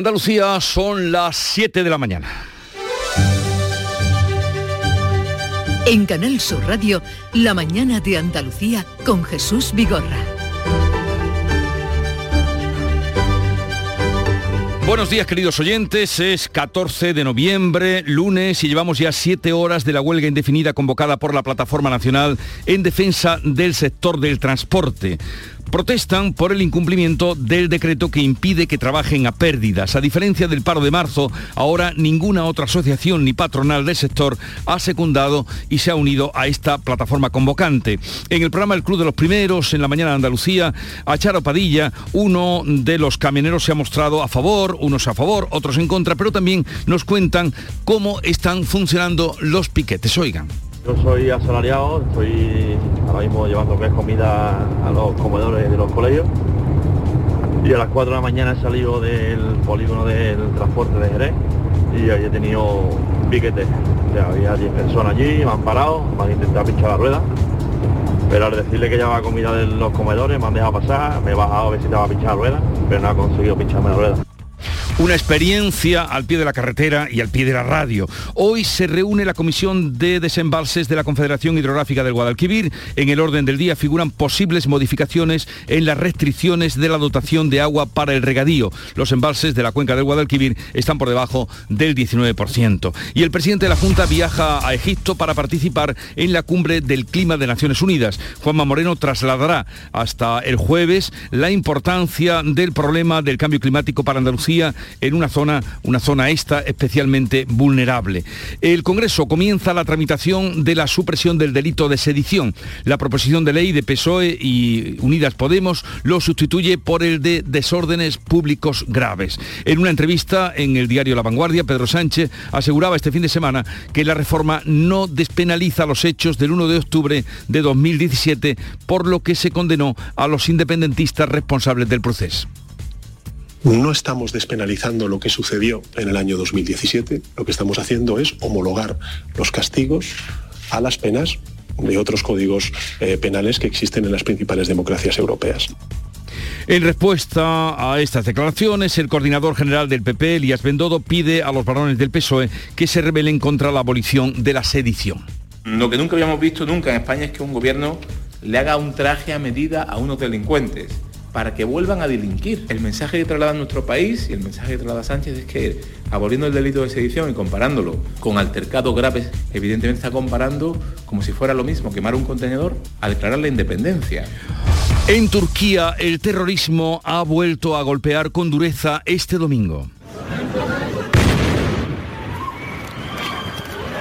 Andalucía son las 7 de la mañana. En Canal Sur Radio, La mañana de Andalucía con Jesús Vigorra. Buenos días queridos oyentes, es 14 de noviembre, lunes y llevamos ya siete horas de la huelga indefinida convocada por la Plataforma Nacional en defensa del sector del transporte protestan por el incumplimiento del decreto que impide que trabajen a pérdidas. A diferencia del paro de marzo, ahora ninguna otra asociación ni patronal del sector ha secundado y se ha unido a esta plataforma convocante. En el programa El Club de los Primeros, en la mañana de Andalucía, a Charo Padilla, uno de los camioneros se ha mostrado a favor, unos a favor, otros en contra, pero también nos cuentan cómo están funcionando los piquetes. Oigan. Yo soy asalariado, estoy ahora mismo llevando que es comida a los comedores de los colegios. Y a las 4 de la mañana he salido del polígono del transporte de Jerez y ahí he tenido un piquete. había 10 personas allí, me han parado, me han intentado pinchar la rueda, pero al decirle que llevaba comida de los comedores me han dejado pasar, me he bajado a ver si estaba pinchar la rueda, pero no ha conseguido pincharme la rueda una experiencia al pie de la carretera y al pie de la radio. Hoy se reúne la Comisión de Desembalses de la Confederación Hidrográfica del Guadalquivir. En el orden del día figuran posibles modificaciones en las restricciones de la dotación de agua para el regadío. Los embalses de la cuenca del Guadalquivir están por debajo del 19%. Y el presidente de la Junta viaja a Egipto para participar en la cumbre del clima de Naciones Unidas. Juanma Moreno trasladará hasta el jueves la importancia del problema del cambio climático para Andalucía en una zona, una zona esta especialmente vulnerable. El Congreso comienza la tramitación de la supresión del delito de sedición. La proposición de ley de PSOE y Unidas Podemos lo sustituye por el de desórdenes públicos graves. En una entrevista en el diario La Vanguardia, Pedro Sánchez aseguraba este fin de semana que la reforma no despenaliza los hechos del 1 de octubre de 2017, por lo que se condenó a los independentistas responsables del proceso. No estamos despenalizando lo que sucedió en el año 2017, lo que estamos haciendo es homologar los castigos a las penas de otros códigos eh, penales que existen en las principales democracias europeas. En respuesta a estas declaraciones, el coordinador general del PP, Elías Bendodo, pide a los varones del PSOE que se rebelen contra la abolición de la sedición. Lo que nunca habíamos visto nunca en España es que un gobierno le haga un traje a medida a unos delincuentes para que vuelvan a delinquir. El mensaje que traslada nuestro país y el mensaje que traslada Sánchez es que aboliendo el delito de sedición y comparándolo con altercados graves, evidentemente está comparando como si fuera lo mismo quemar un contenedor a declarar la independencia. En Turquía el terrorismo ha vuelto a golpear con dureza este domingo.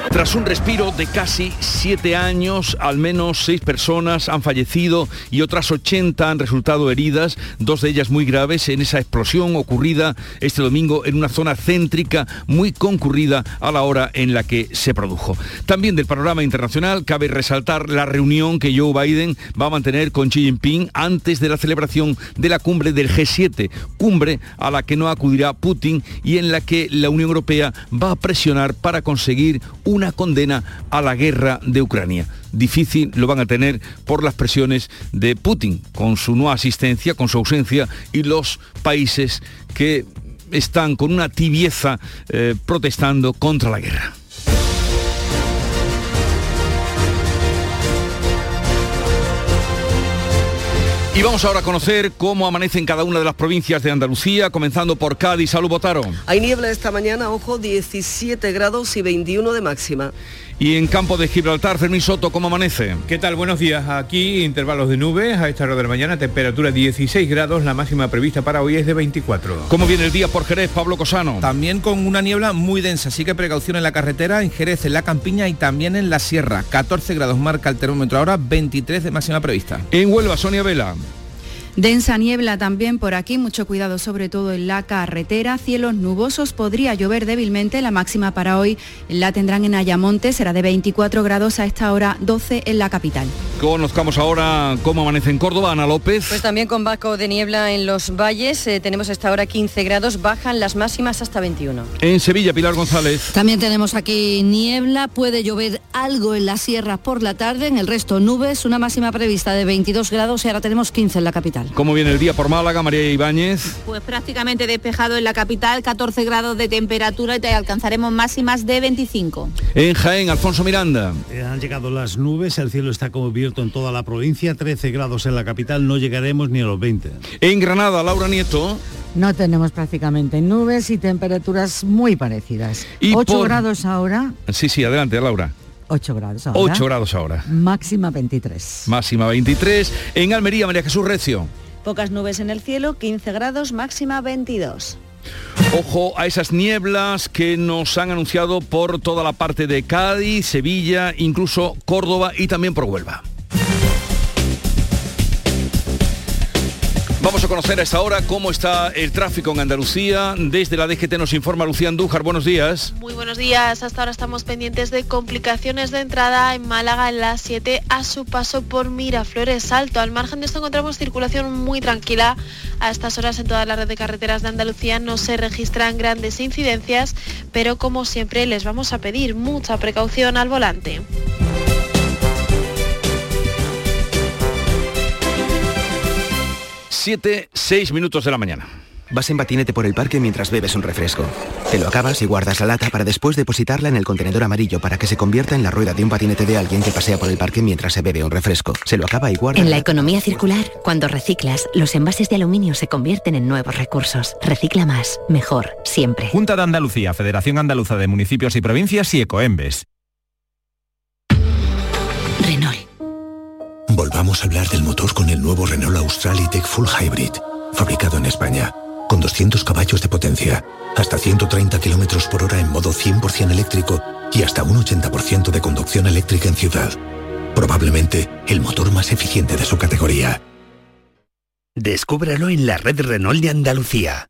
Tras un respiro de casi siete años, al menos seis personas han fallecido y otras 80 han resultado heridas, dos de ellas muy graves, en esa explosión ocurrida este domingo en una zona céntrica muy concurrida a la hora en la que se produjo. También del panorama internacional cabe resaltar la reunión que Joe Biden va a mantener con Xi Jinping antes de la celebración de la cumbre del G7, cumbre a la que no acudirá Putin y en la que la Unión Europea va a presionar para conseguir un una condena a la guerra de Ucrania. Difícil lo van a tener por las presiones de Putin, con su no asistencia, con su ausencia y los países que están con una tibieza eh, protestando contra la guerra. Y vamos ahora a conocer cómo amanece en cada una de las provincias de Andalucía, comenzando por Cádiz. Salud, Botaro. Hay niebla esta mañana, ojo, 17 grados y 21 de máxima. Y en campo de Gibraltar, Fermín Soto, ¿cómo amanece? ¿Qué tal? Buenos días. Aquí intervalos de nubes a esta hora de la mañana, temperatura 16 grados, la máxima prevista para hoy es de 24. ¿Cómo viene el día por Jerez, Pablo Cosano? También con una niebla muy densa, así que precaución en la carretera, en Jerez, en la campiña y también en la sierra. 14 grados marca el termómetro ahora, 23 de máxima prevista. En Huelva, Sonia Vela. Densa niebla también por aquí, mucho cuidado sobre todo en la carretera, cielos nubosos, podría llover débilmente, la máxima para hoy la tendrán en Ayamonte, será de 24 grados a esta hora 12 en la capital. Conozcamos ahora cómo amanece en Córdoba, Ana López. Pues también con vaco de niebla en los valles, eh, tenemos hasta ahora 15 grados, bajan las máximas hasta 21. En Sevilla, Pilar González. También tenemos aquí niebla, puede llover algo en la sierra por la tarde, en el resto nubes, una máxima prevista de 22 grados y ahora tenemos 15 en la capital. ¿Cómo viene el día por Málaga, María Ibáñez? Pues prácticamente despejado en la capital, 14 grados de temperatura y alcanzaremos máximas de 25. En Jaén, Alfonso Miranda. Eh, han llegado las nubes, el cielo está cubierto en toda la provincia, 13 grados en la capital, no llegaremos ni a los 20. En Granada, Laura Nieto. No tenemos prácticamente nubes y temperaturas muy parecidas. 8 grados ahora. Sí, sí, adelante, Laura. 8 grados ahora. 8 grados ahora. Máxima 23. Máxima 23. En Almería, María Jesús Recio. Pocas nubes en el cielo, 15 grados, máxima 22. Ojo a esas nieblas que nos han anunciado por toda la parte de Cádiz, Sevilla, incluso Córdoba y también por Huelva. Vamos a conocer a esta hora cómo está el tráfico en Andalucía. Desde la DGT nos informa Lucía Andújar. Buenos días. Muy buenos días. Hasta ahora estamos pendientes de complicaciones de entrada en Málaga en la 7 a su paso por Miraflores Alto. Al margen de esto encontramos circulación muy tranquila. A estas horas en toda la red de carreteras de Andalucía no se registran grandes incidencias, pero como siempre les vamos a pedir mucha precaución al volante. 7, 6 minutos de la mañana. Vas en patinete por el parque mientras bebes un refresco. Te lo acabas y guardas la lata para después depositarla en el contenedor amarillo para que se convierta en la rueda de un patinete de alguien que pasea por el parque mientras se bebe un refresco. Se lo acaba y guarda. En la economía circular, cuando reciclas, los envases de aluminio se convierten en nuevos recursos. Recicla más, mejor, siempre. Junta de Andalucía, Federación Andaluza de Municipios y Provincias y Ecoembes. Volvamos a hablar del motor con el nuevo Renault Austral E-Tech Full Hybrid, fabricado en España, con 200 caballos de potencia, hasta 130 km por hora en modo 100% eléctrico y hasta un 80% de conducción eléctrica en ciudad. Probablemente el motor más eficiente de su categoría. Descúbralo en la red Renault de Andalucía.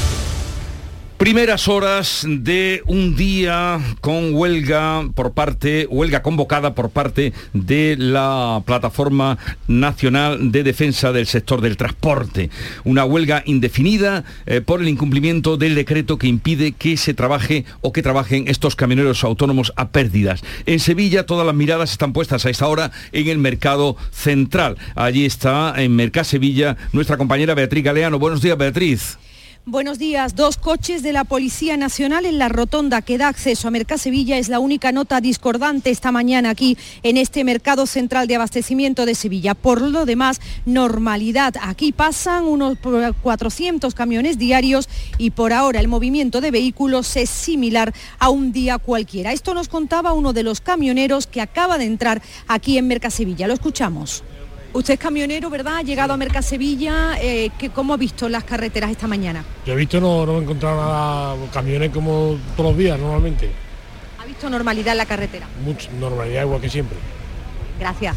Primeras horas de un día con huelga por parte, huelga convocada por parte de la Plataforma Nacional de Defensa del Sector del Transporte. Una huelga indefinida eh, por el incumplimiento del decreto que impide que se trabaje o que trabajen estos camioneros autónomos a pérdidas. En Sevilla todas las miradas están puestas a esta hora en el mercado central. Allí está en Mercá Sevilla nuestra compañera Beatriz Galeano. Buenos días, Beatriz. Buenos días. Dos coches de la Policía Nacional en la rotonda que da acceso a Mercasevilla es la única nota discordante esta mañana aquí en este mercado central de abastecimiento de Sevilla. Por lo demás, normalidad. Aquí pasan unos 400 camiones diarios y por ahora el movimiento de vehículos es similar a un día cualquiera. Esto nos contaba uno de los camioneros que acaba de entrar aquí en Mercasevilla. Lo escuchamos. Usted es camionero, ¿verdad? Ha llegado a Mercasevilla. Eh, ¿Cómo ha visto las carreteras esta mañana? Yo he visto, no, no he encontrado nada, camiones como todos los días normalmente. ¿Ha visto normalidad en la carretera? Mucha normalidad igual que siempre. Gracias.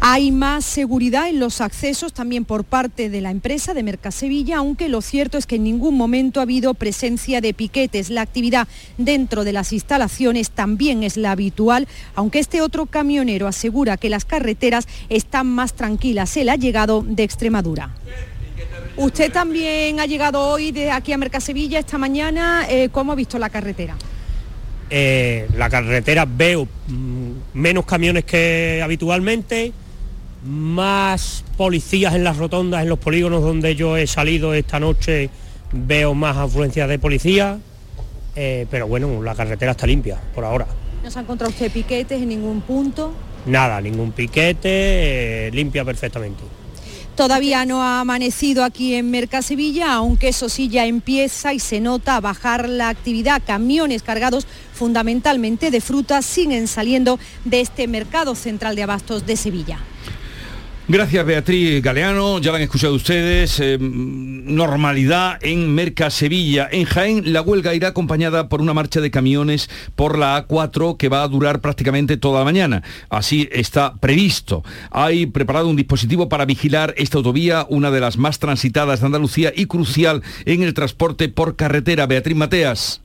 Hay más seguridad en los accesos también por parte de la empresa de Mercasevilla, aunque lo cierto es que en ningún momento ha habido presencia de piquetes. La actividad dentro de las instalaciones también es la habitual, aunque este otro camionero asegura que las carreteras están más tranquilas. Él ha llegado de Extremadura. Usted también ha llegado hoy de aquí a Mercasevilla esta mañana. Eh, ¿Cómo ha visto la carretera? Eh, la carretera veo mm, menos camiones que habitualmente, más policías en las rotondas, en los polígonos donde yo he salido esta noche, veo más afluencia de policía, eh, pero bueno, la carretera está limpia por ahora. ¿No se ha encontrado usted piquetes en ningún punto? Nada, ningún piquete, eh, limpia perfectamente. Todavía no ha amanecido aquí en Mercasevilla, aunque eso sí ya empieza y se nota a bajar la actividad. Camiones cargados fundamentalmente de frutas siguen saliendo de este mercado central de abastos de Sevilla. Gracias Beatriz Galeano, ya lo han escuchado ustedes. Eh, normalidad en Merca Sevilla. En Jaén la huelga irá acompañada por una marcha de camiones por la A4 que va a durar prácticamente toda la mañana. Así está previsto. Hay preparado un dispositivo para vigilar esta autovía, una de las más transitadas de Andalucía y crucial en el transporte por carretera. Beatriz Mateas.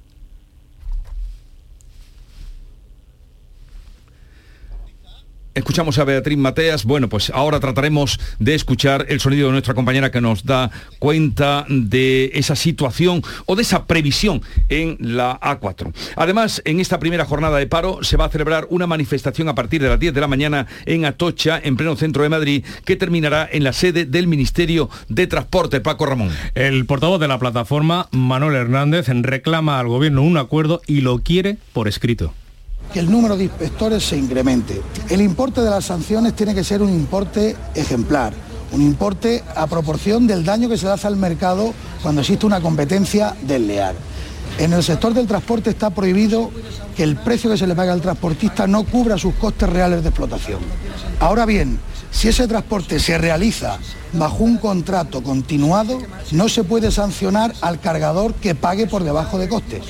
Escuchamos a Beatriz Mateas. Bueno, pues ahora trataremos de escuchar el sonido de nuestra compañera que nos da cuenta de esa situación o de esa previsión en la A4. Además, en esta primera jornada de paro se va a celebrar una manifestación a partir de las 10 de la mañana en Atocha, en pleno centro de Madrid, que terminará en la sede del Ministerio de Transporte. Paco Ramón. El portavoz de la plataforma, Manuel Hernández, reclama al gobierno un acuerdo y lo quiere por escrito que el número de inspectores se incremente. El importe de las sanciones tiene que ser un importe ejemplar, un importe a proporción del daño que se hace al mercado cuando existe una competencia desleal. En el sector del transporte está prohibido que el precio que se le paga al transportista no cubra sus costes reales de explotación. Ahora bien, si ese transporte se realiza bajo un contrato continuado, no se puede sancionar al cargador que pague por debajo de costes.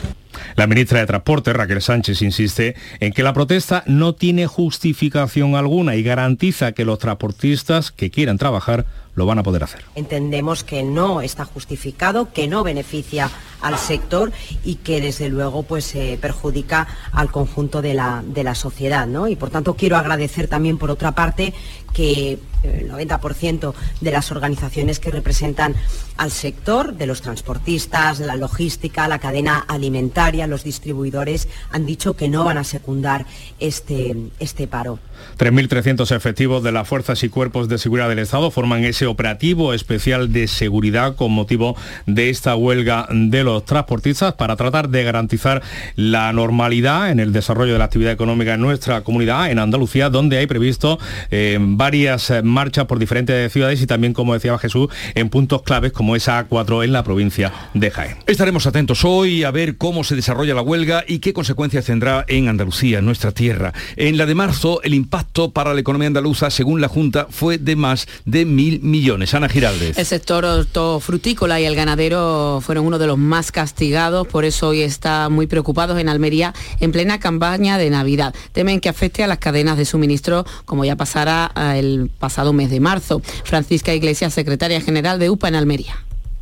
La ministra de Transporte, Raquel Sánchez, insiste en que la protesta no tiene justificación alguna y garantiza que los transportistas que quieran trabajar lo van a poder hacer. Entendemos que no está justificado, que no beneficia al sector y que desde luego pues eh, perjudica al conjunto de la, de la sociedad. ¿no? Y por tanto quiero agradecer también por otra parte que el 90% de las organizaciones que representan al sector, de los transportistas, la logística, la cadena alimentaria, los distribuidores, han dicho que no van a secundar este, este paro. 3.300 efectivos de las fuerzas y cuerpos de seguridad del Estado forman ese operativo especial de seguridad con motivo de esta huelga de los transportistas para tratar de garantizar la normalidad en el desarrollo de la actividad económica en nuestra comunidad, en Andalucía, donde hay previsto eh, varias marchas por diferentes ciudades y también, como decía Jesús, en puntos claves como esa A4 en la provincia de Jaén. Estaremos atentos hoy a ver cómo se desarrolla la huelga y qué consecuencias tendrá en Andalucía, en nuestra tierra. En la de marzo, el para la economía andaluza, según la Junta, fue de más de mil millones. Ana Giraldez. El sector hortofrutícola y el ganadero fueron uno de los más castigados, por eso hoy está muy preocupados en Almería en plena campaña de Navidad. Temen que afecte a las cadenas de suministro, como ya pasará el pasado mes de marzo. Francisca Iglesias, secretaria general de UPA en Almería.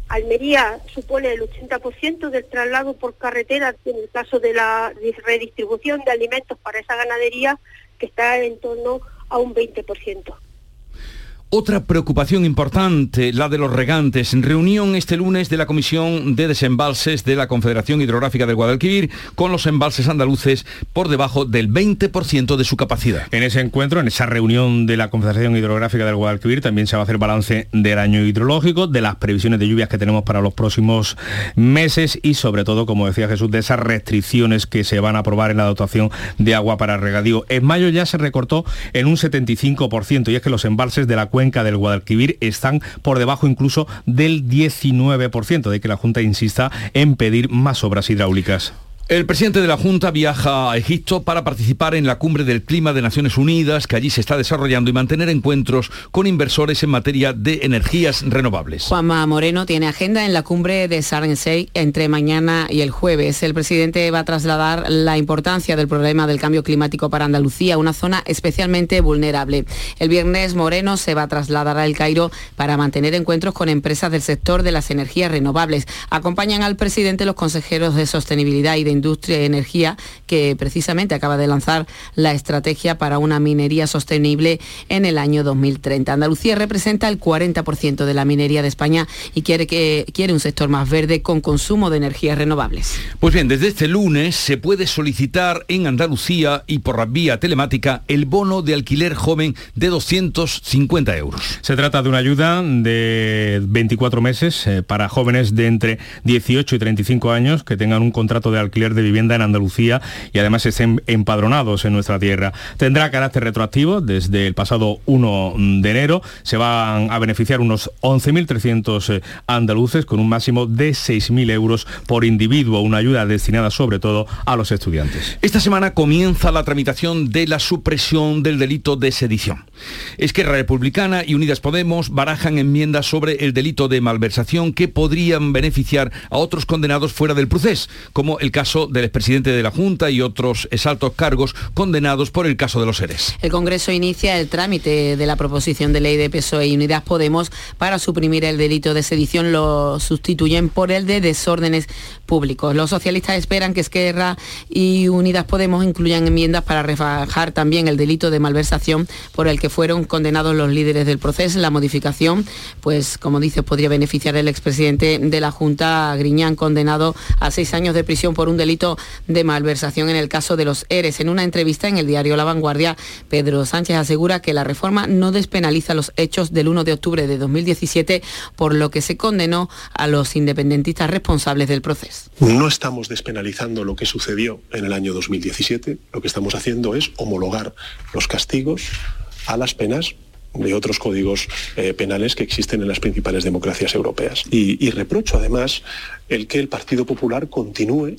Almería supone el 80% del traslado por carretera en el caso de la redistribución de alimentos para esa ganadería que está en torno a un 20%. Otra preocupación importante, la de los regantes. Reunión este lunes de la Comisión de Desembalses de la Confederación Hidrográfica del Guadalquivir con los embalses andaluces por debajo del 20% de su capacidad. En ese encuentro, en esa reunión de la Confederación Hidrográfica del Guadalquivir, también se va a hacer balance del año hidrológico, de las previsiones de lluvias que tenemos para los próximos meses y sobre todo, como decía Jesús, de esas restricciones que se van a aprobar en la dotación de agua para regadío. En mayo ya se recortó en un 75% y es que los embalses de la cuenca del Guadalquivir están por debajo incluso del 19%, de que la Junta insista en pedir más obras hidráulicas. El presidente de la Junta viaja a Egipto para participar en la cumbre del clima de Naciones Unidas que allí se está desarrollando y mantener encuentros con inversores en materia de energías renovables. Juanma Moreno tiene agenda en la cumbre de Sharm entre mañana y el jueves. El presidente va a trasladar la importancia del problema del cambio climático para Andalucía, una zona especialmente vulnerable. El viernes Moreno se va a trasladar al Cairo para mantener encuentros con empresas del sector de las energías renovables. Acompañan al presidente los consejeros de sostenibilidad y de Industria y Energía, que precisamente acaba de lanzar la estrategia para una minería sostenible en el año 2030. Andalucía representa el 40% de la minería de España y quiere, que, quiere un sector más verde con consumo de energías renovables. Pues bien, desde este lunes se puede solicitar en Andalucía y por vía telemática el bono de alquiler joven de 250 euros. Se trata de una ayuda de 24 meses eh, para jóvenes de entre 18 y 35 años que tengan un contrato de alquiler de vivienda en Andalucía y además estén empadronados en nuestra tierra. Tendrá carácter retroactivo desde el pasado 1 de enero. Se van a beneficiar unos 11.300 eh, andaluces con un máximo de 6.000 euros por individuo, una ayuda destinada sobre todo a los estudiantes. Esta semana comienza la tramitación de la supresión del delito de sedición. Esquerra Republicana y Unidas Podemos barajan enmiendas sobre el delito de malversación que podrían beneficiar a otros condenados fuera del proceso, como el caso del expresidente de la Junta y otros exaltos cargos condenados por el caso de los seres. El Congreso inicia el trámite de la proposición de ley de PSOE y Unidas Podemos para suprimir el delito de sedición, lo sustituyen por el de desórdenes públicos. Los socialistas esperan que Esquerra y Unidas Podemos incluyan enmiendas para rebajar también el delito de malversación por el que fueron condenados los líderes del proceso. La modificación, pues como dice, podría beneficiar al expresidente de la Junta, Griñán, condenado a seis años de prisión por un delito de malversación en el caso de los ERES. En una entrevista en el diario La Vanguardia, Pedro Sánchez asegura que la reforma no despenaliza los hechos del 1 de octubre de 2017, por lo que se condenó a los independentistas responsables del proceso. No estamos despenalizando lo que sucedió en el año 2017, lo que estamos haciendo es homologar los castigos a las penas de otros códigos eh, penales que existen en las principales democracias europeas. Y, y reprocho además el que el Partido Popular continúe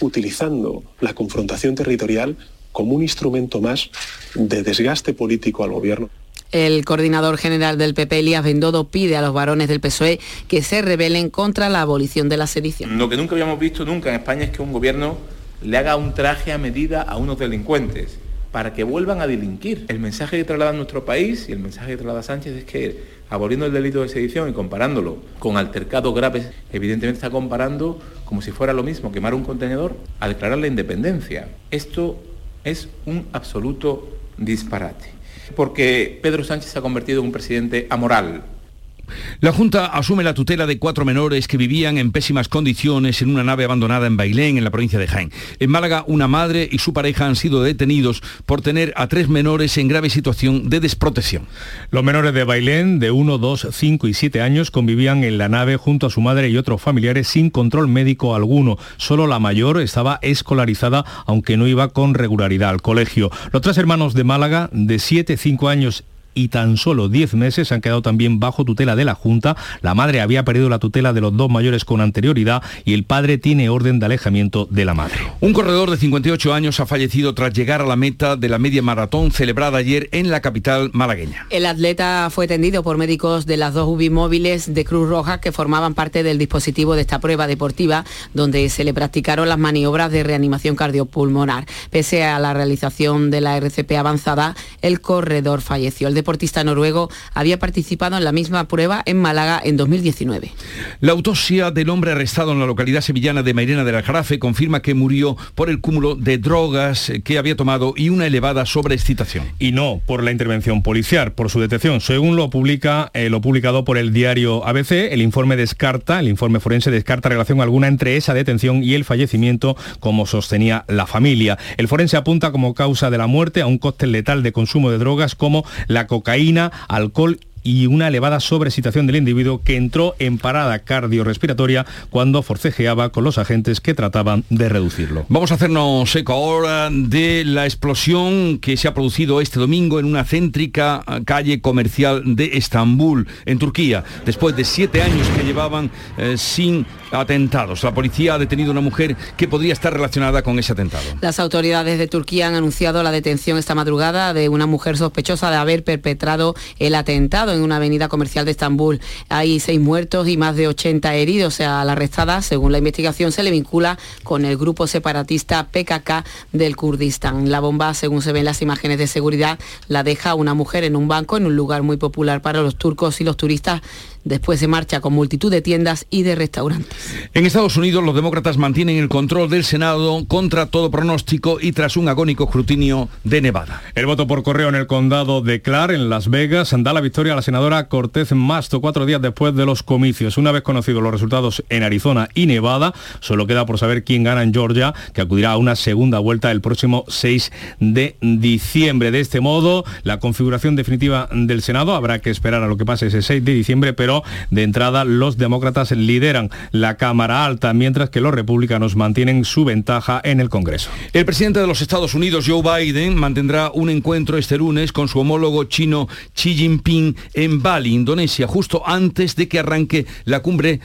utilizando la confrontación territorial como un instrumento más de desgaste político al gobierno. El coordinador general del PP, Elías Bendodo, pide a los varones del PSOE que se rebelen contra la abolición de la sedición. Lo que nunca habíamos visto nunca en España es que un gobierno le haga un traje a medida a unos delincuentes para que vuelvan a delinquir. El mensaje que traslada nuestro país y el mensaje que traslada Sánchez es que aboliendo el delito de sedición y comparándolo con altercados graves, evidentemente está comparando como si fuera lo mismo quemar un contenedor a declarar la independencia. Esto es un absoluto disparate. Porque Pedro Sánchez se ha convertido en un presidente amoral, la Junta asume la tutela de cuatro menores que vivían en pésimas condiciones en una nave abandonada en Bailén, en la provincia de Jaén. En Málaga, una madre y su pareja han sido detenidos por tener a tres menores en grave situación de desprotección. Los menores de Bailén, de 1, 2, 5 y 7 años, convivían en la nave junto a su madre y otros familiares sin control médico alguno. Solo la mayor estaba escolarizada, aunque no iba con regularidad al colegio. Los tres hermanos de Málaga, de 7, 5 años y tan solo 10 meses han quedado también bajo tutela de la Junta. La madre había perdido la tutela de los dos mayores con anterioridad y el padre tiene orden de alejamiento de la madre. Un corredor de 58 años ha fallecido tras llegar a la meta de la media maratón celebrada ayer en la capital malagueña. El atleta fue atendido por médicos de las dos UBI móviles de Cruz Roja que formaban parte del dispositivo de esta prueba deportiva donde se le practicaron las maniobras de reanimación cardiopulmonar. Pese a la realización de la RCP avanzada, el corredor falleció. El deportista noruego había participado en la misma prueba en Málaga en 2019. La autopsia del hombre arrestado en la localidad sevillana de Mairena del Aljarafe confirma que murió por el cúmulo de drogas que había tomado y una elevada sobreexcitación. Y no por la intervención policial, por su detención. Según lo publica eh, lo publicado por el diario ABC, el informe descarta, el informe forense descarta relación alguna entre esa detención y el fallecimiento, como sostenía la familia. El forense apunta como causa de la muerte a un cóctel letal de consumo de drogas como la cocaína, alcohol y una elevada sobresituación del individuo que entró en parada cardiorrespiratoria cuando forcejeaba con los agentes que trataban de reducirlo. Vamos a hacernos eco ahora de la explosión que se ha producido este domingo en una céntrica calle comercial de Estambul, en Turquía, después de siete años que llevaban eh, sin atentados. La policía ha detenido a una mujer que podría estar relacionada con ese atentado. Las autoridades de Turquía han anunciado la detención esta madrugada de una mujer sospechosa de haber perpetrado el atentado en una avenida comercial de Estambul. Hay seis muertos y más de 80 heridos. A la arrestada, según la investigación, se le vincula con el grupo separatista PKK del Kurdistán. La bomba, según se ven las imágenes de seguridad, la deja una mujer en un banco en un lugar muy popular para los turcos y los turistas Después se marcha con multitud de tiendas y de restaurantes. En Estados Unidos los demócratas mantienen el control del Senado contra todo pronóstico y tras un agónico escrutinio de Nevada. El voto por correo en el condado de Clark, en Las Vegas, da la victoria a la senadora Cortez Masto cuatro días después de los comicios. Una vez conocidos los resultados en Arizona y Nevada, solo queda por saber quién gana en Georgia, que acudirá a una segunda vuelta el próximo 6 de diciembre. De este modo, la configuración definitiva del Senado habrá que esperar a lo que pase ese 6 de diciembre, pero de entrada los demócratas lideran la Cámara Alta, mientras que los republicanos mantienen su ventaja en el Congreso. El presidente de los Estados Unidos, Joe Biden, mantendrá un encuentro este lunes con su homólogo chino Xi Jinping en Bali, Indonesia, justo antes de que arranque la cumbre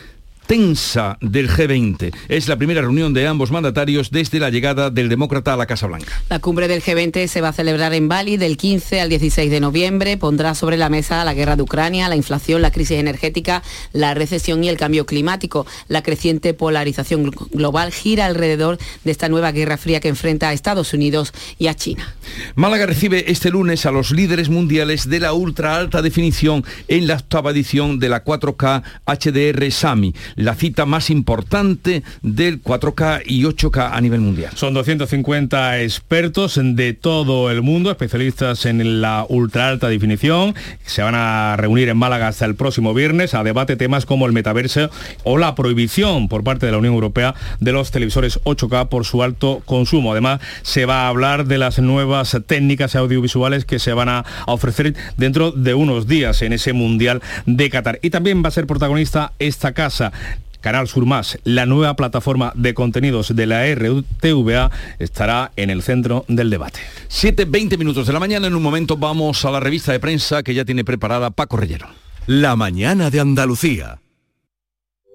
tensa del G20. Es la primera reunión de ambos mandatarios desde la llegada del demócrata a la Casa Blanca. La cumbre del G20 se va a celebrar en Bali del 15 al 16 de noviembre. Pondrá sobre la mesa la guerra de Ucrania, la inflación, la crisis energética, la recesión y el cambio climático. La creciente polarización global gira alrededor de esta nueva guerra fría que enfrenta a Estados Unidos y a China. Málaga recibe este lunes a los líderes mundiales de la ultra alta definición en la octava edición de la 4K HDR SAMI la cita más importante del 4K y 8K a nivel mundial. Son 250 expertos de todo el mundo, especialistas en la ultra alta definición. Se van a reunir en Málaga hasta el próximo viernes a debate temas como el metaverso o la prohibición por parte de la Unión Europea de los televisores 8K por su alto consumo. Además, se va a hablar de las nuevas técnicas audiovisuales que se van a ofrecer dentro de unos días en ese Mundial de Qatar. Y también va a ser protagonista esta casa Canal Sur Más, la nueva plataforma de contenidos de la RTVA, estará en el centro del debate. 7.20 minutos de la mañana, en un momento vamos a la revista de prensa que ya tiene preparada Paco Rellero. La mañana de Andalucía.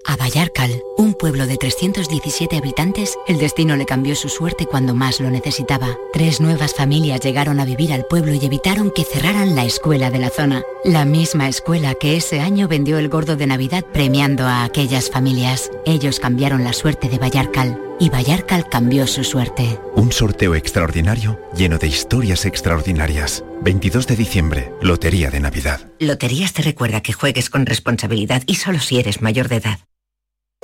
A Vallarcal, un pueblo de 317 habitantes, el destino le cambió su suerte cuando más lo necesitaba. Tres nuevas familias llegaron a vivir al pueblo y evitaron que cerraran la escuela de la zona. La misma escuela que ese año vendió el gordo de Navidad premiando a aquellas familias. Ellos cambiaron la suerte de Vallarcal y Vallarcal cambió su suerte. Un sorteo extraordinario lleno de historias extraordinarias. 22 de diciembre, Lotería de Navidad. Loterías te recuerda que juegues con responsabilidad y solo si eres mayor de edad.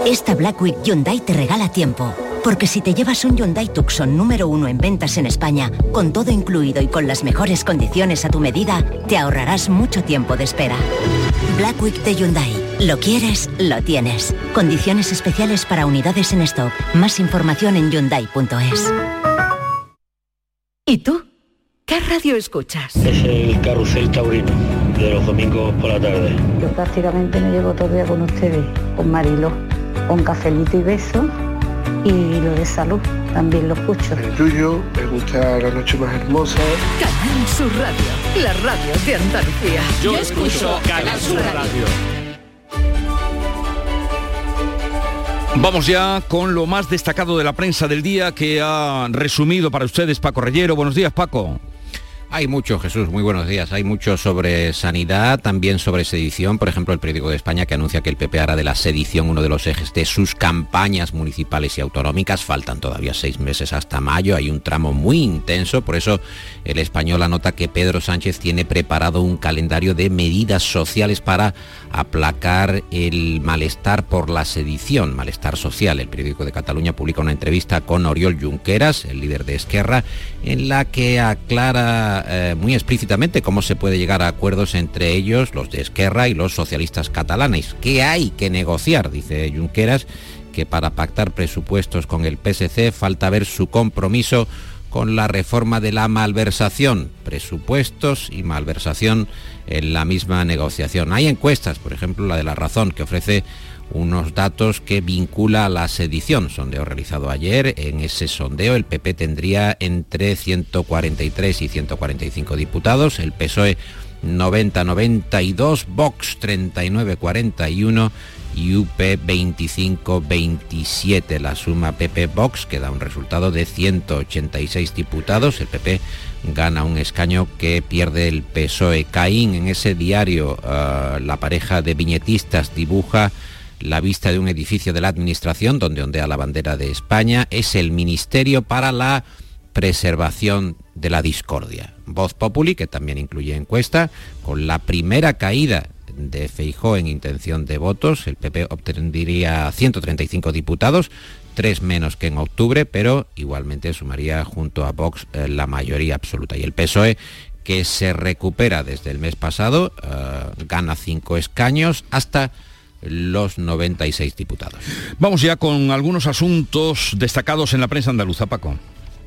Esta Black Week Hyundai te regala tiempo. Porque si te llevas un Hyundai Tucson número uno en ventas en España, con todo incluido y con las mejores condiciones a tu medida, te ahorrarás mucho tiempo de espera. Black Week de Hyundai. Lo quieres, lo tienes. Condiciones especiales para unidades en stock. Más información en hyundai.es. ¿Y tú? ¿Qué radio escuchas? Es el Carrusel Taurino, de los domingos por la tarde. Yo prácticamente me llevo todo el día con ustedes, con Marilo con cafelito y beso y lo de salud también lo escucho. El tuyo, me gusta la noche más hermosa. Canal Sur Radio, la radio de Andalucía. Yo, escucho Canal Sur Radio. Vamos ya con lo más destacado de la prensa del día que ha resumido para ustedes Paco Reyero. Buenos días, Paco. Hay mucho, Jesús, muy buenos días. Hay mucho sobre sanidad, también sobre sedición. Por ejemplo, el periódico de España que anuncia que el PP hará de la sedición uno de los ejes de sus campañas municipales y autonómicas. Faltan todavía seis meses hasta mayo. Hay un tramo muy intenso. Por eso el español anota que Pedro Sánchez tiene preparado un calendario de medidas sociales para aplacar el malestar por la sedición, malestar social. El periódico de Cataluña publica una entrevista con Oriol Junqueras, el líder de Esquerra, en la que aclara eh, muy explícitamente cómo se puede llegar a acuerdos entre ellos, los de Esquerra y los socialistas catalanes. ¿Qué hay que negociar? Dice Junqueras, que para pactar presupuestos con el PSC falta ver su compromiso con la reforma de la malversación, presupuestos y malversación en la misma negociación. Hay encuestas, por ejemplo la de La Razón, que ofrece unos datos que vincula a la sedición. Sondeo realizado ayer. En ese sondeo el PP tendría entre 143 y 145 diputados, el PSOE 90-92, Vox 39-41 y UP 25-27. La suma PP-Vox que da un resultado de 186 diputados. El PP gana un escaño que pierde el PSOE. Caín en ese diario, ah, la pareja de viñetistas dibuja la vista de un edificio de la Administración donde ondea la bandera de España, es el Ministerio para la Preservación de la Discordia. Voz Populi, que también incluye encuesta, con la primera caída de Feijó en intención de votos, el PP obtendría 135 diputados, tres menos que en octubre, pero igualmente sumaría junto a Vox eh, la mayoría absoluta. Y el PSOE, que se recupera desde el mes pasado, eh, gana cinco escaños hasta los 96 diputados. Vamos ya con algunos asuntos destacados en la prensa andaluza, Paco.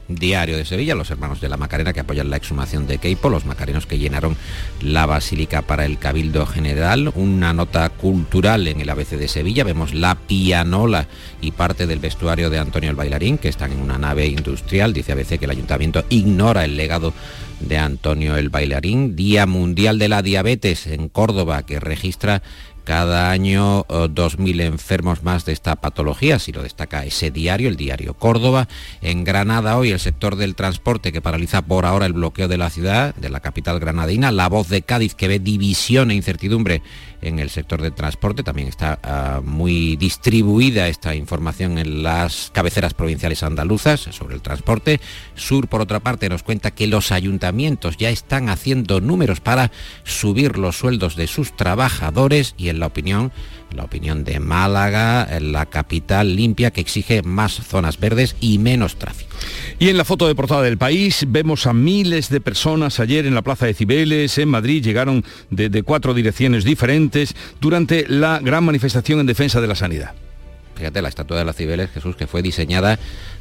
Diario de Sevilla, los hermanos de la Macarena que apoyan la exhumación de Keipo, los macarenos que llenaron la basílica para el Cabildo General, una nota cultural en el ABC de Sevilla, vemos la pianola y parte del vestuario de Antonio el Bailarín, que están en una nave industrial, dice ABC que el ayuntamiento ignora el legado de Antonio el Bailarín, Día Mundial de la Diabetes en Córdoba, que registra cada año 2.000 enfermos más de esta patología, así lo destaca ese diario, el diario Córdoba. En Granada hoy el sector del transporte que paraliza por ahora el bloqueo de la ciudad, de la capital granadina. La voz de Cádiz que ve división e incertidumbre en el sector del transporte. También está ah, muy distribuida esta información en las cabeceras provinciales andaluzas sobre el transporte. Sur, por otra parte, nos cuenta que los ayuntamientos ya están haciendo números para subir los sueldos de sus trabajadores y en la opinión la opinión de Málaga, la capital limpia que exige más zonas verdes y menos tráfico. Y en la foto de portada del país vemos a miles de personas ayer en la Plaza de Cibeles, en Madrid, llegaron de, cuatro direcciones diferentes durante la gran manifestación en defensa de la sanidad. Fíjate, la estatua de la Cibeles, Jesús, que fue diseñada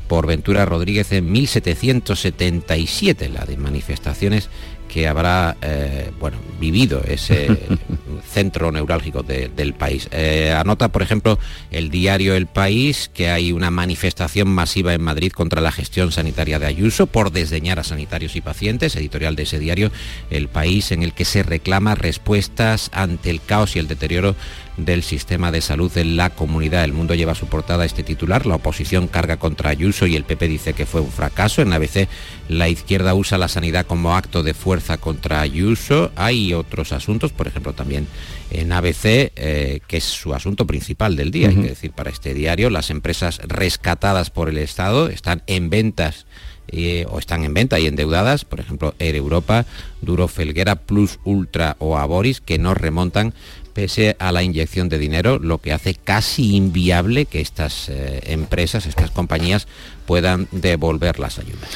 por Ventura Rodríguez en 1777, la de manifestaciones que habrá eh, bueno, vivido ese centro neurálgico del país. Eh, anota, por ejemplo, el diario El País que hay una manifestación masiva en Madrid contra la gestión sanitaria de Ayuso por desdeñar a sanitarios y pacientes, editorial de ese diario El País, en el que se reclama respuestas ante el caos y el deterioro del sistema de salud en la comunidad. El mundo lleva su portada este titular. La oposición carga contra Ayuso y el PP dice que fue un fracaso. En ABC la izquierda usa la sanidad como acto de fuerza contra Ayuso. Hay otros asuntos, por ejemplo también en ABC, eh, que es su asunto principal del día, hay que decir, para este diario. Las empresas rescatadas por el Estado están en ventas eh, o están en venta y endeudadas, por ejemplo, Air Europa, Duro Felguera, Plus Ultra o Aboris, que no remontan pese a la inyección de dinero, lo que hace casi inviable que estas eh, empresas, estas compañías puedan devolver las ayudas.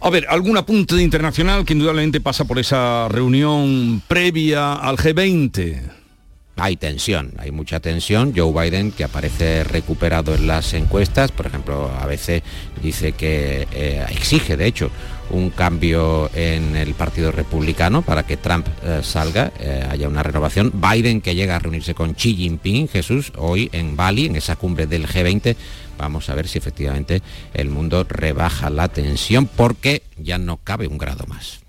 A ver, algún apunte internacional que indudablemente pasa por esa reunión previa al G20 hay tensión, hay mucha tensión. Joe Biden, que aparece recuperado en las encuestas, por ejemplo, a veces dice que eh, exige, de hecho, un cambio en el Partido Republicano para que Trump eh, salga, eh, haya una renovación. Biden que llega a reunirse con Xi Jinping, Jesús, hoy en Bali, en esa cumbre del G20. Vamos a ver si efectivamente el mundo rebaja la tensión porque ya no cabe un grado más.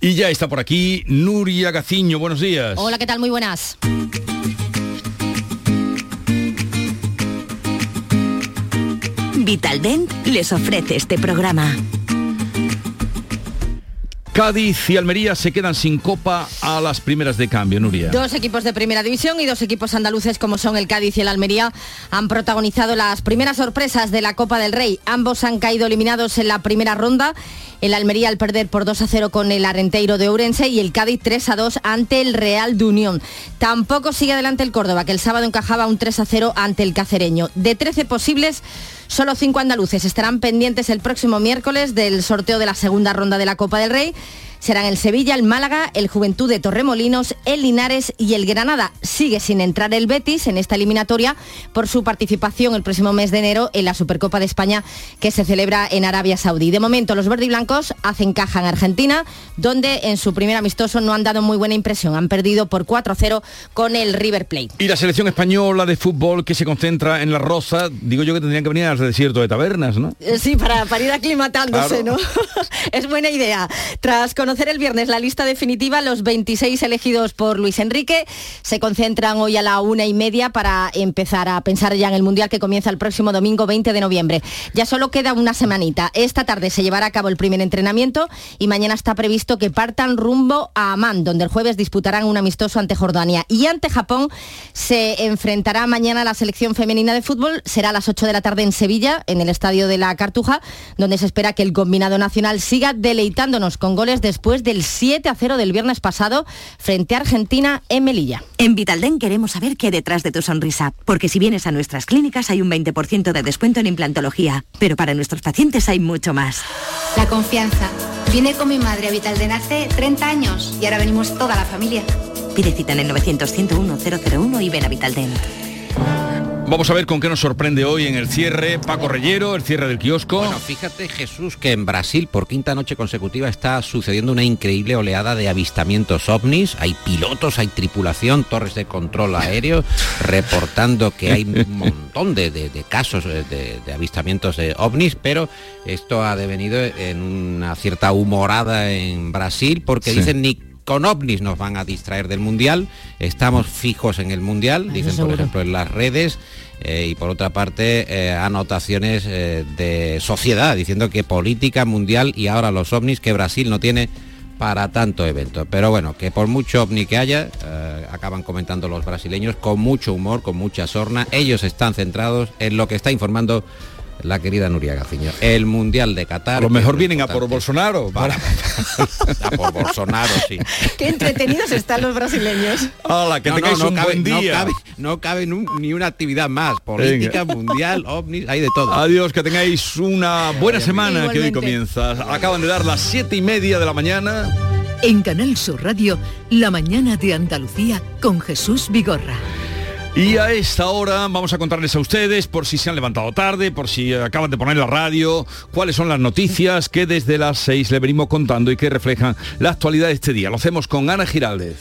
Y ya está por aquí Nuria Gaciño. Buenos días. Hola, ¿qué tal? Muy buenas. Vitaldent les ofrece este programa. Cádiz y Almería se quedan sin copa a las primeras de cambio, Nuria. Dos equipos de primera división y dos equipos andaluces como son el Cádiz y el Almería han protagonizado las primeras sorpresas de la Copa del Rey. Ambos han caído eliminados en la primera ronda. El Almería al perder por 2 a 0 con el Arenteiro de Ourense y el Cádiz 3 a 2 ante el Real de Unión. Tampoco sigue adelante el Córdoba, que el sábado encajaba un 3 a 0 ante el Cacereño. De 13 posibles, Solo cinco andaluces estarán pendientes el próximo miércoles del sorteo de la segunda ronda de la Copa del Rey serán el Sevilla, el Málaga, el Juventud de Torremolinos, el Linares y el Granada. Sigue sin entrar el Betis en esta eliminatoria por su participación el próximo mes de enero en la Supercopa de España que se celebra en Arabia Saudí. De momento los verde y blancos hacen caja en Argentina, donde en su primer amistoso no han dado muy buena impresión. Han perdido por 4-0 con el River Plate. Y la selección española de fútbol que se concentra en la Rosa, digo yo que tendrían que venir al desierto de tabernas, ¿no? Eh, sí, para, para ir aclimatándose, ¿no? es buena idea. Tras conocer conocer el viernes la lista definitiva, los 26 elegidos por Luis Enrique se concentran hoy a la una y media para empezar a pensar ya en el Mundial que comienza el próximo domingo 20 de noviembre. Ya solo queda una semanita. Esta tarde se llevará a cabo el primer entrenamiento y mañana está previsto que partan rumbo a Amán, donde el jueves disputarán un amistoso ante Jordania. Y ante Japón se enfrentará mañana la selección femenina de fútbol. Será a las 8 de la tarde en Sevilla, en el estadio de la Cartuja, donde se espera que el combinado nacional siga deleitándonos con goles después después del 7 a 0 del viernes pasado frente a Argentina en Melilla. En Vitalden queremos saber qué detrás de tu sonrisa, porque si vienes a nuestras clínicas hay un 20% de descuento en implantología, pero para nuestros pacientes hay mucho más. La confianza. Vine con mi madre a Vitalden hace 30 años y ahora venimos toda la familia. Pide cita en el 900 101 001 y ven a Vitalden. Vamos a ver con qué nos sorprende hoy en el cierre. Paco Reyero, el cierre del kiosco. Bueno, fíjate Jesús que en Brasil por quinta noche consecutiva está sucediendo una increíble oleada de avistamientos ovnis. Hay pilotos, hay tripulación, torres de control aéreo reportando que hay un montón de, de- de casos de, de avistamientos de ovnis, pero esto ha devenido en una cierta humorada en Brasil porque Sí. dicen ni con ovnis nos van a distraer del mundial, estamos fijos en el mundial, dicen por seguro. ejemplo en las redes. eh, y por otra parte eh, anotaciones eh, de sociedad diciendo que política mundial y ahora los ovnis que Brasil no tiene para tanto evento. Pero bueno, que por mucho ovni que haya, acaban comentando los brasileños, con mucho humor, con mucha sorna, ellos están centrados en lo que está informando la querida Nuria Gaciño. El Mundial de Qatar. A lo mejor vienen a por. Bolsonaro. para- A por Bolsonaro, sí. Qué entretenidos están los brasileños. Hola, que No, tengáis no, no un cabe, buen no día. cabe, no cabe ni una actividad más. Política, mundial, ovnis, hay de todo. Adiós, que tengáis una buena semana que hoy comienza. Acaban de dar las siete y media de la mañana. En Canal Sur Radio, La mañana de Andalucía con Jesús Vigorra. Y a esta hora vamos a contarles a ustedes, por si se han levantado tarde, por si acaban de poner la radio, cuáles son las noticias que desde las 6 le venimos contando y que reflejan la actualidad de este día. Lo hacemos con Ana Giraldez.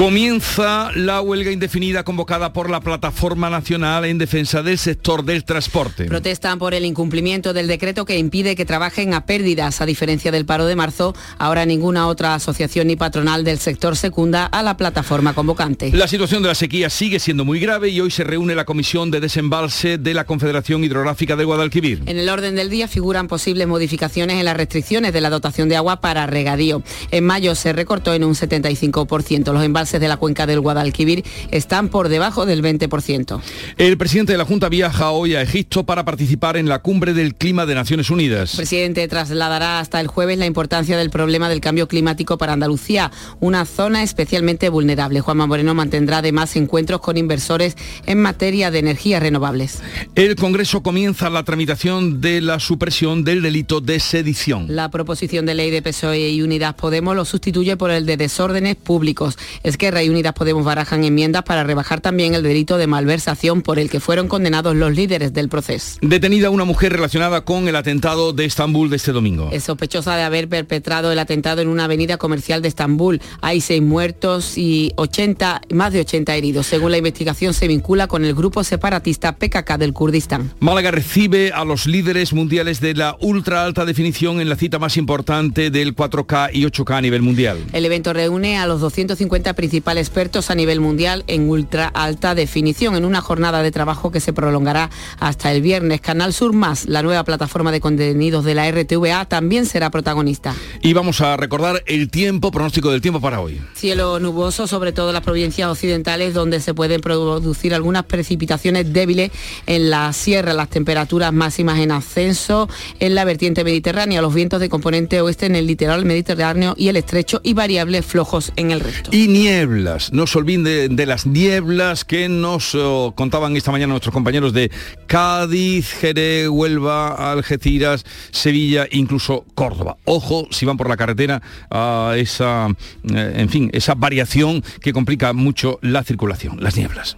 Comienza la huelga indefinida convocada por la Plataforma Nacional en Defensa del Sector del Transporte. Protestan por el incumplimiento del decreto que impide que trabajen a pérdidas. A diferencia del paro de marzo, ahora ninguna otra asociación ni patronal del sector secunda a la plataforma convocante. La situación de la sequía sigue siendo muy grave y hoy se reúne la Comisión de Desembalse de la Confederación Hidrográfica del Guadalquivir. En el orden del día figuran posibles modificaciones en las restricciones de la dotación de agua para regadío. En mayo se recortó en un 75%. Los embalses de la cuenca del Guadalquivir están por debajo del 20%. El presidente de la Junta viaja hoy a Egipto para participar en la cumbre del clima de Naciones Unidas. El presidente trasladará hasta el jueves la importancia del problema del cambio climático para Andalucía, una zona especialmente vulnerable. Juanma Moreno mantendrá además encuentros con inversores en materia de energías renovables. El Congreso comienza la tramitación de la supresión del delito de sedición. La proposición de ley de PSOE y Unidas Podemos lo sustituye por el de desórdenes públicos. Esquerra y Unidas Podemos barajan enmiendas para rebajar también el delito de malversación por el que fueron condenados los líderes del proceso. Detenida una mujer relacionada con el atentado de Estambul de este domingo. Es sospechosa de haber perpetrado el atentado en una avenida comercial de Estambul. Hay seis muertos y 80, más de 80 heridos. Según la investigación, se vincula con el grupo separatista PKK del Kurdistán. Málaga recibe a los líderes mundiales de la ultra alta definición en la cita más importante del 4K y 8K a nivel mundial. El evento reúne a los 250 principales expertos a nivel mundial en ultra alta definición en una jornada de trabajo que se prolongará hasta el viernes. Canal Sur Más, la nueva plataforma de contenidos de la RTVA, también será protagonista. Y vamos a recordar el tiempo, pronóstico del tiempo para hoy. Cielo nuboso, sobre todo en las provincias occidentales, donde se pueden producir algunas precipitaciones débiles en la sierra, las temperaturas máximas en ascenso en la vertiente mediterránea, los vientos de componente oeste en el litoral mediterráneo y el estrecho y variables flojos en el resto. Y nieblas, no se olviden de, de las nieblas que nos oh, contaban esta mañana nuestros compañeros de Cádiz, Jerez, Huelva, Algeciras, Sevilla, incluso Córdoba. Ojo si van por la carretera a esa, eh, en fin, esa variación que complica mucho la circulación, las nieblas.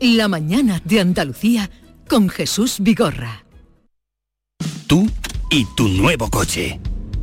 La mañana de Andalucía con Jesús Vigorra. Tú y tu nuevo coche.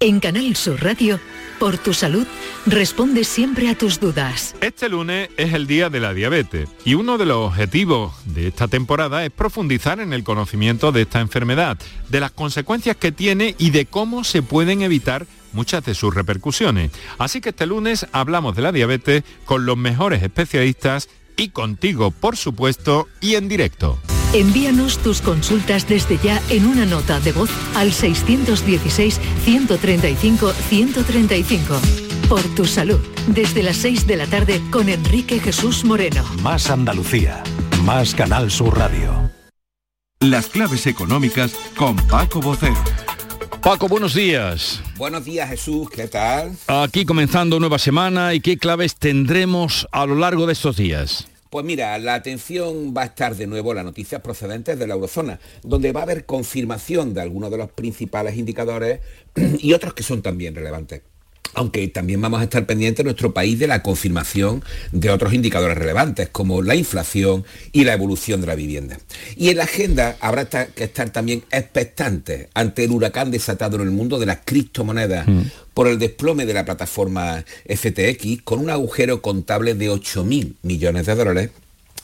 En Canal Sur Radio, por tu salud, responde siempre a tus dudas. Este lunes es el Día de la Diabetes y uno de los objetivos de esta temporada es profundizar en el conocimiento de esta enfermedad, de las consecuencias que tiene y de cómo se pueden evitar muchas de sus repercusiones. Así que este lunes hablamos de la diabetes con los mejores especialistas y contigo, por supuesto, y en directo. Envíanos tus consultas desde ya en una nota de voz al 616-135-135. Por tu salud, desde las 6 de la tarde con Enrique Jesús Moreno. Más Andalucía, más Canal Sur Radio. Las claves económicas con Paco Bocero. Paco, buenos días. Buenos días Jesús, ¿qué tal? Aquí comenzando nueva semana y qué claves tendremos a lo largo de estos días. Pues mira, la atención va a estar de nuevo en las noticias procedentes de la eurozona, donde va a haber confirmación de algunos de los principales indicadores y otros que son también relevantes aunque también vamos a estar pendientes en nuestro país de la confirmación de otros indicadores relevantes, como la inflación y la evolución de la vivienda. Y en la agenda habrá que estar también expectantes ante el huracán desatado en el mundo de las criptomonedas. Mm. por el desplome de la plataforma FTX con un agujero contable de 8.000 millones de dólares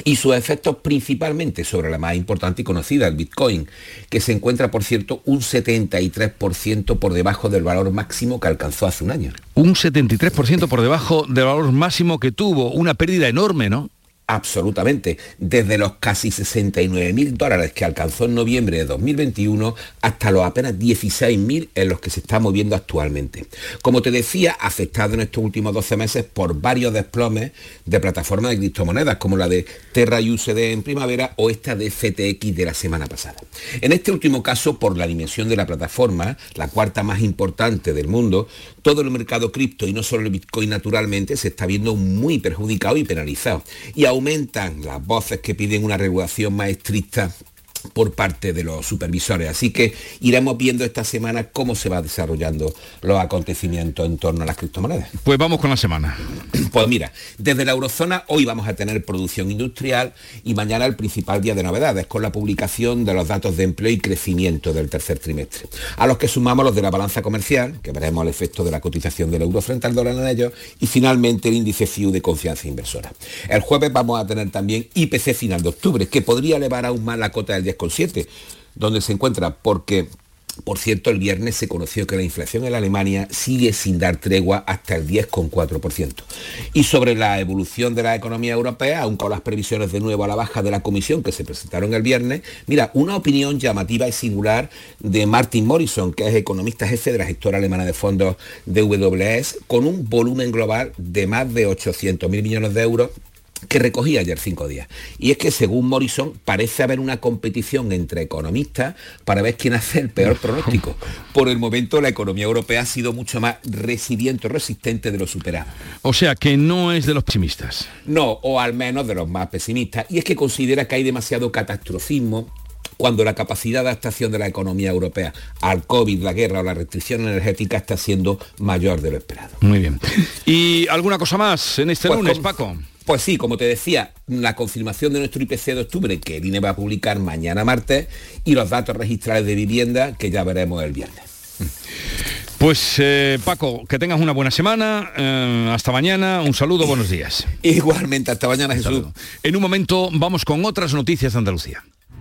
y sus efectos principalmente sobre la más importante y conocida, el Bitcoin, que se encuentra, por cierto, un 73% por debajo del valor máximo que alcanzó hace un año. Un 73% por debajo del valor máximo que tuvo, una pérdida enorme, ¿no? Absolutamente. Desde los casi 69 mil dólares que alcanzó en noviembre de 2021 hasta los apenas 16 mil en los que se está moviendo actualmente. Como te decía, afectado en estos últimos 12 meses por varios desplomes de plataformas de criptomonedas como la de Terra USD en primavera o esta de FTX de la semana pasada. En este último caso, por la dimensión de la plataforma, la cuarta más importante del mundo, todo el mercado cripto y no solo el Bitcoin naturalmente se está viendo muy perjudicado y penalizado. Y aumentan las voces que piden una regulación más estricta por parte de los supervisores. Así que iremos viendo esta semana cómo se va desarrollando los acontecimientos en torno a las criptomonedas. Pues vamos con la semana. Pues mira, desde la eurozona hoy vamos a tener producción industrial y mañana el principal día de novedades con la publicación de los datos de empleo y crecimiento del tercer trimestre. A los que sumamos los de la balanza comercial, que veremos el efecto de la cotización del euro frente al dólar en ellos, y finalmente el índice FIU de confianza inversora. El jueves vamos a tener también IPC final de octubre, que podría elevar aún más la cota del 10,7, donde se encuentra porque por cierto, el viernes se conoció que la inflación en Alemania sigue sin dar tregua hasta el 10,4%. Y sobre la evolución de la economía europea, aun con las previsiones de nuevo a la baja de la Comisión que se presentaron el viernes, mira, una opinión llamativa y singular de Martin Morrison, que es economista jefe de la gestora alemana de fondos de WS, con un volumen global de más de 800.000 millones de euros que recogía ayer cinco días. Y es que según Morrison parece haber una competición entre economistas para ver quién hace el peor pronóstico. Por el momento la economía europea ha sido mucho más resiliente o resistente de lo superado. O sea que no es de los pesimistas. No, o al menos de los más pesimistas. Y es que considera que hay demasiado catastrofismo cuando la capacidad de adaptación de la economía europea al COVID, la guerra o la restricción energética está siendo mayor de lo esperado. Muy bien. ¿Y alguna cosa más en este pues lunes, Paco? Pues sí, como te decía, la confirmación de nuestro IPC de octubre que el INE va a publicar mañana martes y los datos registrales de vivienda que ya veremos el viernes. Pues eh, Paco, que tengas una buena semana, eh, hasta mañana, un saludo, buenos días. Igualmente, hasta mañana Jesús. En un momento vamos con otras noticias de Andalucía.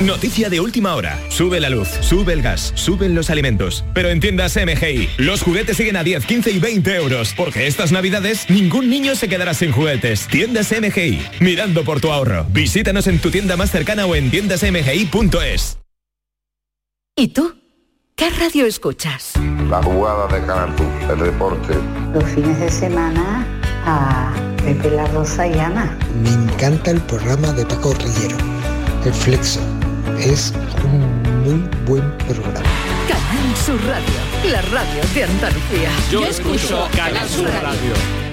Noticia de última hora. Sube la luz, sube el gas, suben los alimentos. Pero en tiendas MGI, los juguetes siguen a 10, 15 y 20 euros. Porque estas navidades ningún niño se quedará sin juguetes. Tiendas MGI, mirando por tu ahorro. Visítanos en tu tienda más cercana o en tiendasmgi.es. ¿Y tú? ¿Qué radio escuchas? La jugada de Canal el deporte. Los fines de semana a Pepe La Rosa y Ana. Me encanta el programa de Paco Rillero, El Flexo es un muy buen programa. Canal Sur Radio, la radio de Andalucía. Yo, escucho Canal Sur radio.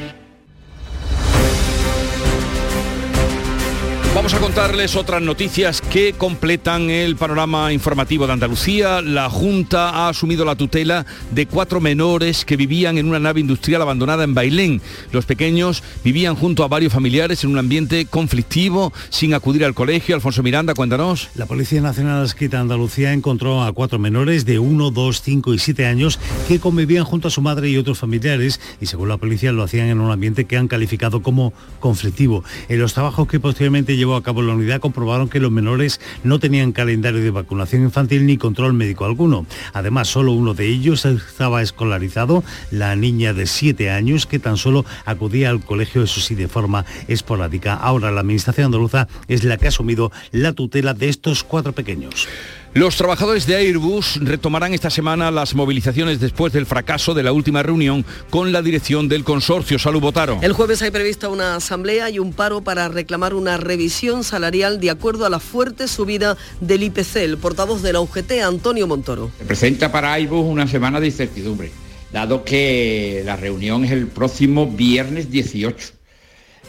Vamos a contarles otras noticias que completan el panorama informativo de Andalucía. La Junta ha asumido la tutela de cuatro menores que vivían en una nave industrial abandonada en Bailén. Los pequeños vivían junto a varios familiares en un ambiente conflictivo, sin acudir al colegio. Alfonso Miranda, cuéntanos. La Policía Nacional Adscrita Andalucía encontró a cuatro menores de 1, 2, 5 y 7 años que convivían junto a su madre y otros familiares y según la policía lo hacían en un ambiente que han calificado como conflictivo. En los trabajos que posteriormente llevó a cabo la unidad comprobaron que los menores no tenían calendario de vacunación infantil ni control médico alguno. Además, solo uno de ellos estaba escolarizado, la niña de 7 años que tan solo acudía al colegio, eso sí, de forma esporádica. Ahora la Administración andaluza es la que ha asumido la tutela de estos cuatro pequeños. Los trabajadores de Airbus retomarán esta semana las movilizaciones después del fracaso de la última reunión con la dirección del consorcio. Salud Botaro. El jueves hay prevista una asamblea y un paro para reclamar una revisión salarial de acuerdo a la fuerte subida del IPC. El portavoz de la UGT, Antonio Montoro. Se presenta para Airbus una semana de incertidumbre, dado que la reunión es el próximo viernes 18,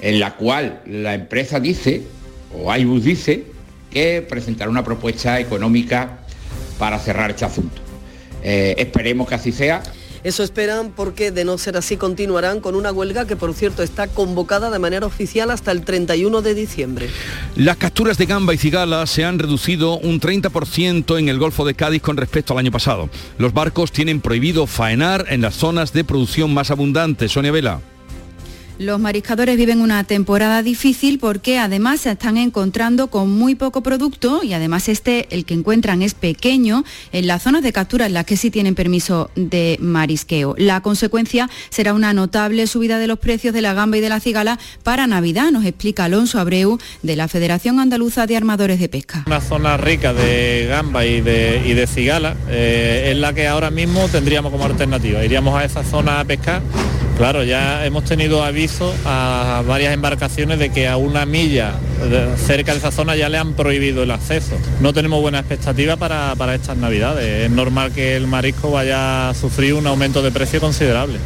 en la cual la empresa dice, o Airbus dice, que presentará una propuesta económica para cerrar este asunto. Eh, esperemos que así sea. Eso esperan porque de no ser así continuarán con una huelga que por cierto está convocada de manera oficial hasta el 31 de diciembre. Las capturas de gamba y cigala se han reducido un 30% en el Golfo de Cádiz con respecto al año pasado. Los barcos tienen prohibido faenar en las zonas de producción más abundantes. Sonia Vela. Los mariscadores viven una temporada difícil porque además se están encontrando con muy poco producto y además este, el que encuentran es pequeño en las zonas de captura en las que sí tienen permiso de marisqueo. La consecuencia será una notable subida de los precios de la gamba y de la cigala para Navidad, nos explica Alonso Abreu de la Federación Andaluza de Armadores de Pesca. Una zona rica de gamba y de, cigala eh, es la que ahora mismo tendríamos como alternativa. Iríamos a esa zona a pescar Claro, ya hemos tenido aviso a varias embarcaciones de que a una milla cerca de esa zona ya le han prohibido el acceso. No tenemos buena expectativa para, para estas navidades. Es normal que el marisco vaya a sufrir un aumento de precio considerable.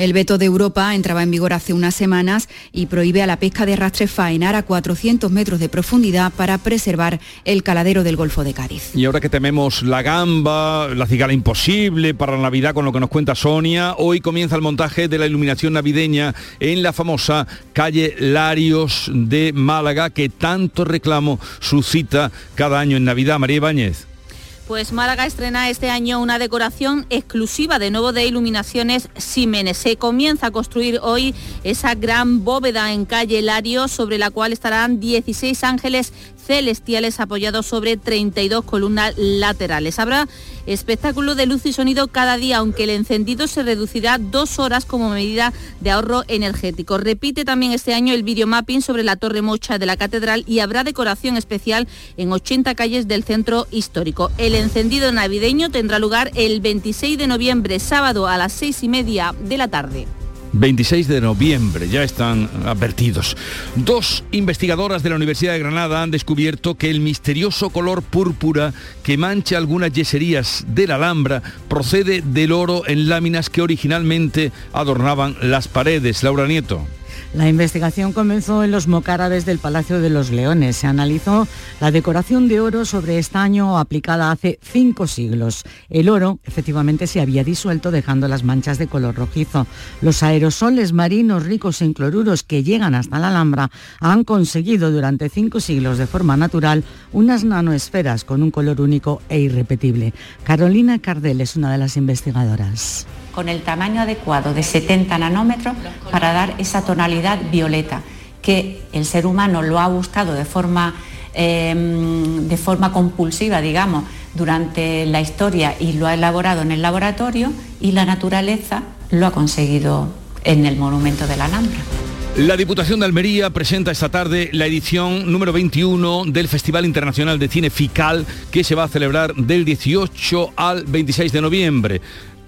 El veto de Europa entraba en vigor hace unas semanas y prohíbe a la pesca de arrastre faenar a 400 metros de profundidad para preservar el caladero del Golfo de Cádiz. Y ahora que tememos la gamba, la cigala imposible para la Navidad con lo que nos cuenta Sonia, hoy comienza el montaje de la iluminación navideña en la famosa calle Larios de Málaga que tanto reclamo suscita cada año en Navidad. María Ibáñez. Pues Málaga estrena este año una decoración exclusiva de nuevo de iluminaciones Simenes. Se comienza a construir hoy esa gran bóveda en calle Lario sobre la cual estarán 16 ángeles celestiales apoyados sobre 32 columnas laterales. Habrá espectáculo de luz y sonido cada día, aunque el encendido se reducirá dos horas como medida de ahorro energético. Repite también este año el videomapping sobre la Torre Mocha de la Catedral y habrá decoración especial en 80 calles del centro histórico. El encendido navideño tendrá lugar el 26 de noviembre, sábado a las seis y media de la tarde. 26 de noviembre, ya están advertidos. Dos investigadoras de la Universidad de Granada han descubierto que el misterioso color púrpura que mancha algunas yeserías de la Alhambra procede del oro en láminas que originalmente adornaban las paredes. Laura Nieto. La investigación comenzó en los mocárabes del Palacio de los Leones. Se analizó la decoración de oro sobre estaño aplicada hace cinco siglos. El oro efectivamente se había disuelto dejando las manchas de color rojizo. Los aerosoles marinos ricos en cloruros que llegan hasta la Alhambra han conseguido durante cinco siglos de forma natural unas nanoesferas con un color único e irrepetible. Carolina Cardel es una de las investigadoras con el tamaño adecuado de 70 nanómetros para dar esa tonalidad violeta, que el ser humano lo ha buscado de forma, em, de forma compulsiva, digamos, durante la historia y lo ha elaborado en el laboratorio y la naturaleza lo ha conseguido en el monumento de la Alhambra. La Diputación de Almería presenta esta tarde la edición número 21 del Festival Internacional de Cine FICAL que se va a celebrar del 18 al 26 de noviembre.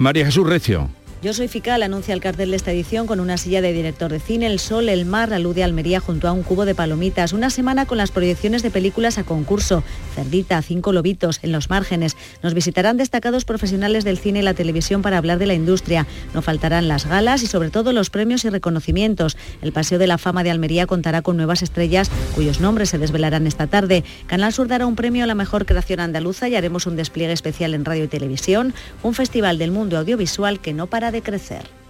María Jesús Recio. Yo soy Fical, anuncia el cartel de esta edición con una silla de director de cine, el sol, el mar, alude a Almería junto a un cubo de palomitas, una semana con las proyecciones de películas a concurso, Cerdita, Cinco Lobitos, en los márgenes. Nos visitarán destacados profesionales del cine y la televisión para hablar de la industria. No faltarán las galas y sobre todo los premios y reconocimientos. El Paseo de la Fama de Almería contará con nuevas estrellas cuyos nombres se desvelarán esta tarde. Canal Sur dará un premio a la mejor creación andaluza y haremos un despliegue especial en radio y televisión, un festival del mundo audiovisual que no para de crecer.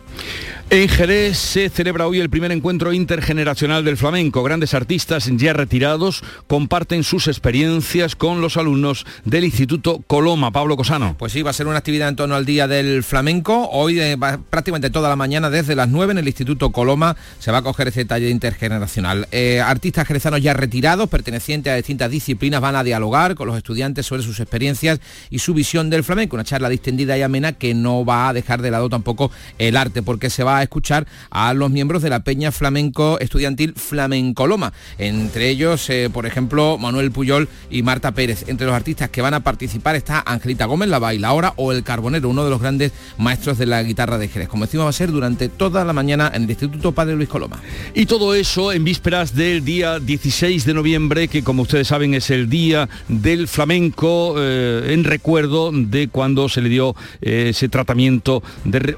En Jerez se celebra hoy el primer encuentro intergeneracional del flamenco. Grandes artistas ya retirados comparten sus experiencias con los alumnos del Instituto Coloma. Pablo Cosano. Pues sí, va a ser una actividad en torno al Día del Flamenco. Hoy eh, prácticamente toda la mañana desde las 9 en el Instituto Coloma se va a coger ese taller intergeneracional. Eh, artistas jerezanos ya retirados, pertenecientes a distintas disciplinas, van a dialogar con los estudiantes sobre sus experiencias y su visión del flamenco. Una charla distendida y amena que no va a dejar de lado tampoco el arte, porque se va a escuchar a los miembros de la Peña Flamenco Estudiantil Flamencoloma. Entre ellos, eh, por ejemplo, Manuel Puyol y Marta Pérez. Entre los artistas que van a participar está Angelita Gómez, la bailaora, o el Carbonero, uno de los grandes maestros de la guitarra de Jerez. Como decimos, va a ser durante toda la mañana en el Instituto Padre Luis Coloma. Y todo eso en vísperas del día 16 de noviembre, que como ustedes saben es el día del flamenco, eh, en recuerdo de cuando se le dio eh, ese tratamiento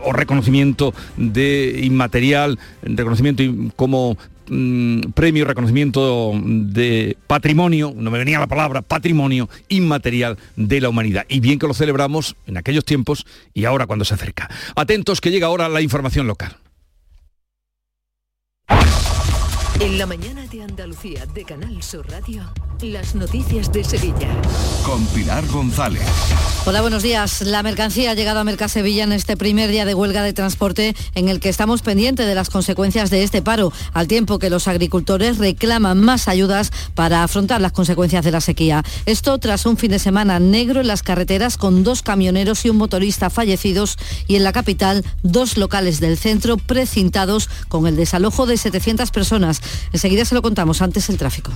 o reconocimiento de inmaterial, reconocimiento como mm, premio reconocimiento de patrimonio, no me venía la palabra, patrimonio inmaterial de la humanidad. Y bien que lo celebramos en aquellos tiempos y ahora cuando se acerca. Atentos que llega ahora la información local. En la mañana de Andalucía de Canal Sur Radio, las noticias de Sevilla. Con Pilar González. Hola, buenos días. La mercancía ha llegado a Mercasevilla en este primer día de huelga de transporte en el que estamos pendientes de las consecuencias de este paro, al tiempo que los agricultores reclaman más ayudas para afrontar las consecuencias de la sequía. Esto tras un fin de semana negro en las carreteras con dos camioneros y un motorista fallecidos y en la capital dos locales del centro precintados con el desalojo de 700 personas. Enseguida se lo contamos antes el tráfico.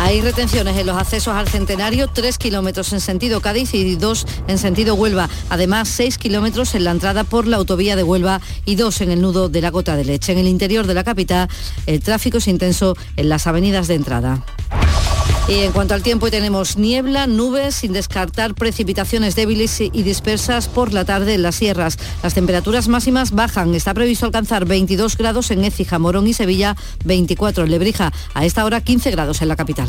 Hay retenciones en los accesos al centenario, 3 kilómetros en sentido Cádiz y 2 en sentido Huelva. Además, 6 kilómetros en la entrada por la autovía de Huelva y 2 en el nudo de la gota de leche. En el interior de la capital, el tráfico es intenso en las avenidas de entrada. Y en cuanto al tiempo, tenemos niebla, nubes, sin descartar precipitaciones débiles y dispersas por la tarde en las sierras. Las temperaturas máximas bajan. Está previsto alcanzar 22 grados en Écija, Morón y Sevilla, 24 en Lebrija. A esta hora 15 grados en la capital.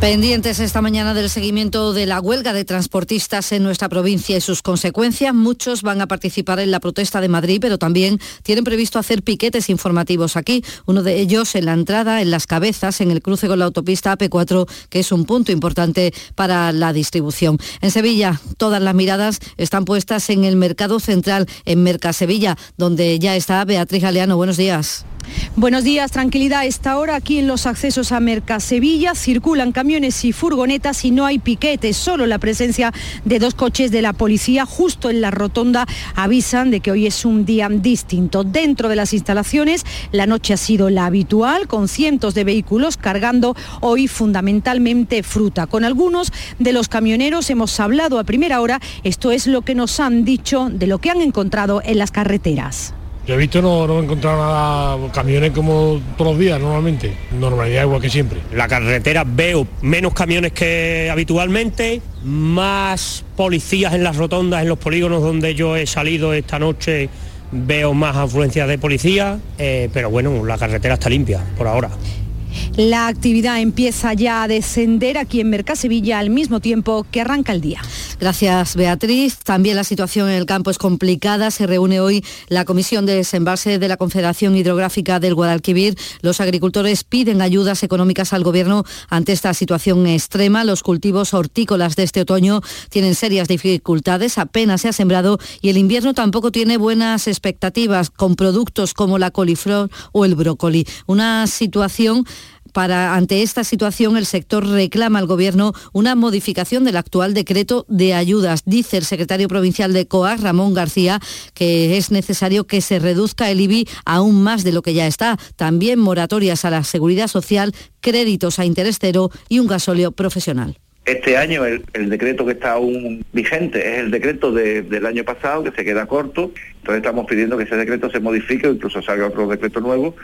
Pendientes esta mañana del seguimiento de la huelga de transportistas en nuestra provincia y sus consecuencias. Muchos van a participar en la protesta de Madrid, pero también tienen previsto hacer piquetes informativos aquí. Uno de ellos en la entrada, en las cabezas, en el cruce con la autopista AP4, que es un punto importante para la distribución. En Sevilla, todas las miradas están puestas en el mercado central, en Mercasevilla, donde ya está Beatriz Galeano. Buenos días. Buenos días, tranquilidad. Esta hora aquí en los accesos a Mercasevilla circulan camiones y furgonetas y no hay piquetes, solo la presencia de dos coches de la policía justo en la rotonda avisan de que hoy es un día distinto. Dentro de las instalaciones la noche ha sido la habitual con cientos de vehículos cargando hoy fundamentalmente fruta. Con algunos de los camioneros hemos hablado a primera hora, esto es lo que nos han dicho de lo que han encontrado en las carreteras. Yo he visto, no, no he encontrado nada, camiones como todos los días normalmente, normalidad igual que siempre. La carretera veo menos camiones que habitualmente, más policías en las rotondas, en los polígonos donde yo he salido esta noche, veo más afluencias de policía, eh, pero bueno, la carretera está limpia por ahora. La actividad empieza ya a descender aquí en Mercasevilla al mismo tiempo que arranca el día. Gracias, Beatriz. También la situación en el campo es complicada. Se reúne hoy la Comisión de Desembalse de la Confederación Hidrográfica del Guadalquivir. Los agricultores piden ayudas económicas al Gobierno ante esta situación extrema. Los cultivos hortícolas de este otoño tienen serias dificultades. Apenas se ha sembrado y el invierno tampoco tiene buenas expectativas con productos como la coliflor o el brócoli. Una situación para, ante esta situación, el sector reclama al Gobierno una modificación del actual decreto de ayudas. Dice el secretario provincial de COA, Ramón García, que es necesario que se reduzca el IBI aún más de lo que ya está. También moratorias a la seguridad social, créditos a interés cero y un gasóleo profesional. Este año el, decreto que está aún vigente es el decreto del año pasado, que se queda corto. Entonces estamos pidiendo que ese decreto se modifique o incluso salga otro decreto nuevo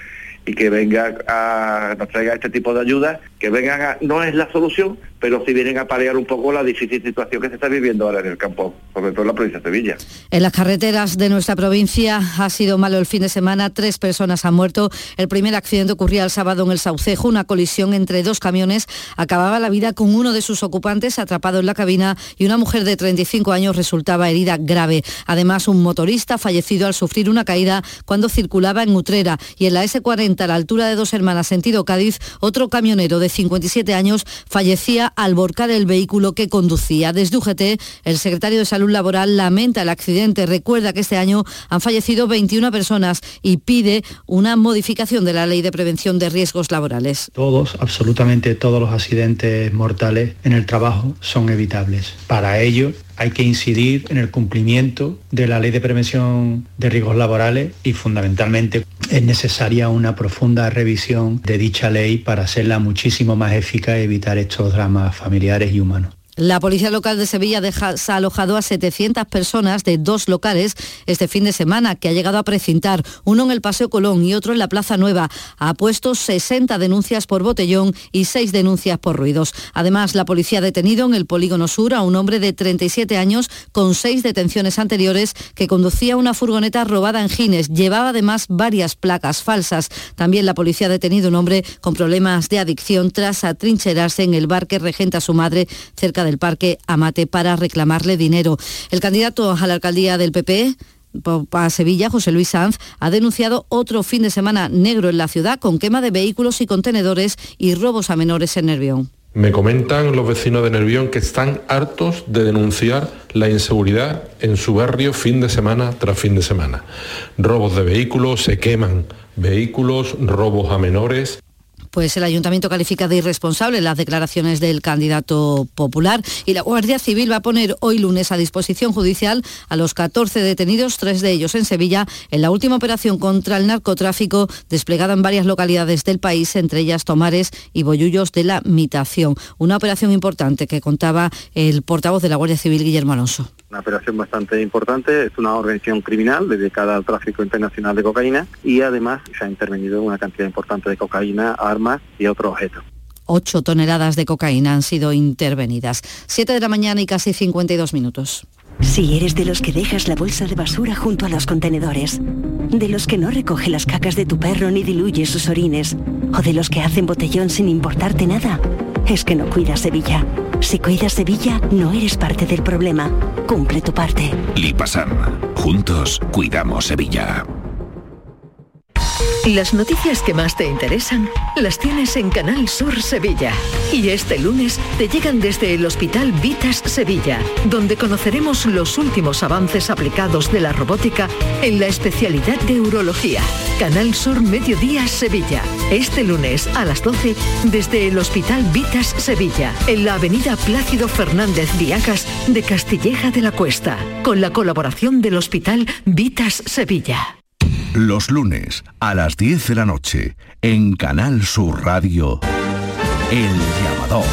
y que venga a, nos traiga este tipo de ayudas, que vengan a, no es la solución, pero si vienen a paliar un poco la difícil situación que se está viviendo ahora en el campo, sobre todo en la provincia de Sevilla. En las carreteras de nuestra provincia ha sido malo el fin de semana, tres personas han muerto. El primer accidente ocurría el sábado en el Saucejo, una colisión entre dos camiones acababa la vida con uno de sus ocupantes atrapado en la cabina y una mujer de 35 años resultaba herida grave. Además, un motorista fallecido al sufrir una caída cuando circulaba en Utrera y en la S40 a la altura de Dos Hermanas, sentido Cádiz, otro camionero de 57 años fallecía al volcar el vehículo que conducía. Desde UGT, el secretario de Salud Laboral lamenta el accidente. Recuerda que este año han fallecido 21 personas y pide una modificación de la ley de prevención de riesgos laborales. Todos, absolutamente todos los accidentes mortales en el trabajo son evitables. Para ello, hay que incidir en el cumplimiento de la ley de prevención de riesgos laborales y fundamentalmente es necesaria una profunda revisión de dicha ley para hacerla muchísimo más eficaz y evitar estos dramas familiares y humanos. La Policía Local de Sevilla ha alojado a 700 personas de dos locales este fin de semana, que ha llegado a precintar, uno en el Paseo Colón y otro en la Plaza Nueva. Ha puesto 60 denuncias por botellón y 6 denuncias por ruidos. Además, la policía ha detenido en el Polígono Sur a un hombre de 37 años con 6 detenciones anteriores que conducía una furgoneta robada en Gines. Llevaba además varias placas falsas. También la policía ha detenido a un hombre con problemas de adicción tras atrincherarse en el bar que regenta su madre cerca del Parque Amate para reclamarle dinero. El candidato a la alcaldía del PP para Sevilla, José Luis Sanz, ha denunciado otro fin de semana negro en la ciudad con quema de vehículos y contenedores y robos a menores en Nervión. Me comentan los vecinos de Nervión que están hartos de denunciar la inseguridad en su barrio fin de semana tras fin de semana. Robos de vehículos, se queman vehículos, robos a menores. Pues el ayuntamiento califica de irresponsable las declaraciones del candidato popular y la Guardia Civil va a poner hoy lunes a disposición judicial a los 14 detenidos, tres de ellos en Sevilla, en la última operación contra el narcotráfico desplegada en varias localidades del país, entre ellas Tomares y Boyullos de la Mitación. Una operación importante que contaba el portavoz de la Guardia Civil, Guillermo Alonso una operación bastante importante, es una organización criminal dedicada al tráfico internacional de cocaína y además se ha intervenido una cantidad importante de cocaína, armas y otros objetos. 8 toneladas de cocaína han sido intervenidas. 7 de la mañana y casi 52 minutos. Si eres de los que dejas la bolsa de basura junto a los contenedores, de los que no recoge las cacas de tu perro ni diluye sus orines, o de los que hacen botellón sin importarte nada, es que no cuidas Sevilla. Si cuidas Sevilla, no eres parte del problema. Cumple tu parte. Lipasam. Juntos cuidamos Sevilla. Las noticias que más te interesan las tienes en Canal Sur Sevilla. Y este lunes te llegan desde el Hospital Vitas Sevilla, donde conoceremos los últimos avances aplicados de la robótica en la especialidad de urología. Canal Sur Mediodía Sevilla. Este lunes a las 12 desde el Hospital Vitas Sevilla, en la avenida Plácido Fernández Viajas de Castilleja de la Cuesta, con la colaboración del Hospital Vitas Sevilla. Los lunes a las 10 de la noche en Canal Sur Radio, El Llamador.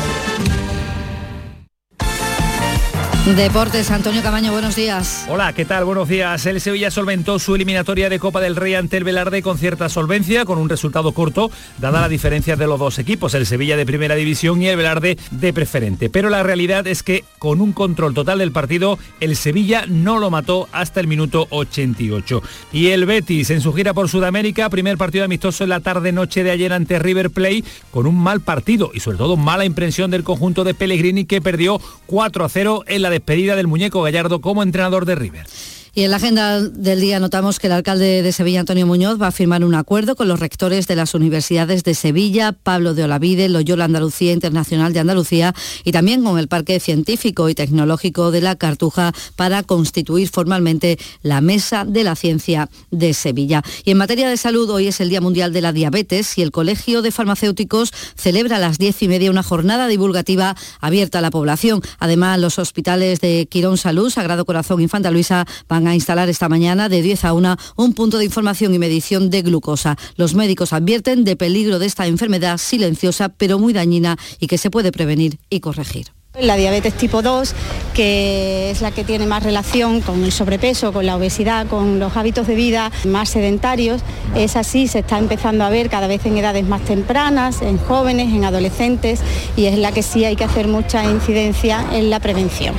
Deportes, Antonio Camaño, buenos días. Hola, ¿qué tal? Buenos días. El Sevilla solventó su eliminatoria de Copa del Rey ante el Velarde con cierta solvencia, con un resultado corto, dada la diferencia de los dos equipos, el Sevilla de primera división y el Velarde de preferente. Pero la realidad es que con un control total del partido, el Sevilla no lo mató hasta el minuto 88. Y el Betis, en su gira por Sudamérica, primer partido amistoso en la tarde-noche de ayer ante River Play, con un mal partido y sobre todo mala impresión del conjunto de Pellegrini que perdió 4 a 0 en la despedida del muñeco Gallardo como entrenador de River. Y en la agenda del día notamos que el alcalde de Sevilla, Antonio Muñoz, va a firmar un acuerdo con los rectores de las universidades de Sevilla, Pablo de Olavide, Loyola Andalucía Internacional de Andalucía y también con el Parque Científico y Tecnológico de la Cartuja para constituir formalmente la Mesa de la Ciencia de Sevilla. Y en materia de salud, hoy es el Día Mundial de la Diabetes y el Colegio de Farmacéuticos celebra a las diez y media una jornada divulgativa abierta a la población. Además, los hospitales de Quirón Salud, Sagrado Corazón, Infanta Luisa a a instalar esta mañana de 10 a 1 un punto de información y medición de glucosa. Los médicos advierten de peligro de esta enfermedad silenciosa pero muy dañina y que se puede prevenir y corregir. La diabetes tipo 2, que es la que tiene más relación con el sobrepeso, con la obesidad, con los hábitos de vida más sedentarios, es así, se está empezando a ver cada vez en edades más tempranas, en jóvenes, en adolescentes, y es la que sí hay que hacer mucha incidencia en la prevención.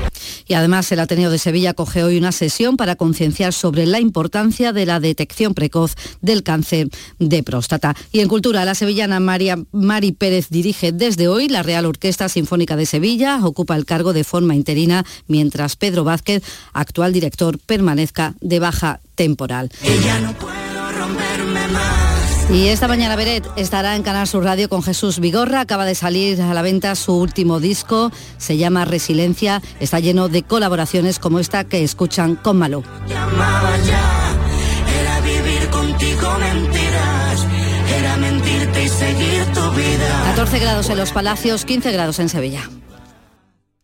Y además el Ateneo de Sevilla coge hoy una sesión para concienciar sobre la importancia de la detección precoz del cáncer de próstata. Y en cultura, la sevillana María, Mari Pérez dirige desde hoy la Real Orquesta Sinfónica de Sevilla, ocupa el cargo de forma interina, mientras Pedro Vázquez, actual director, permanezca de baja temporal. Y esta mañana Beret estará en Canal Sur Radio con Jesús Vigorra. Acaba de salir a la venta su último disco, se llama Resiliencia. Está lleno de colaboraciones como esta que escuchan con Malú. 14 grados en los Palacios, 15 grados en Sevilla.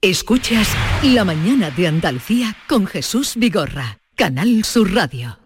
Escuchas La mañana de Andalucía con Jesús Vigorra, Canal Sur Radio.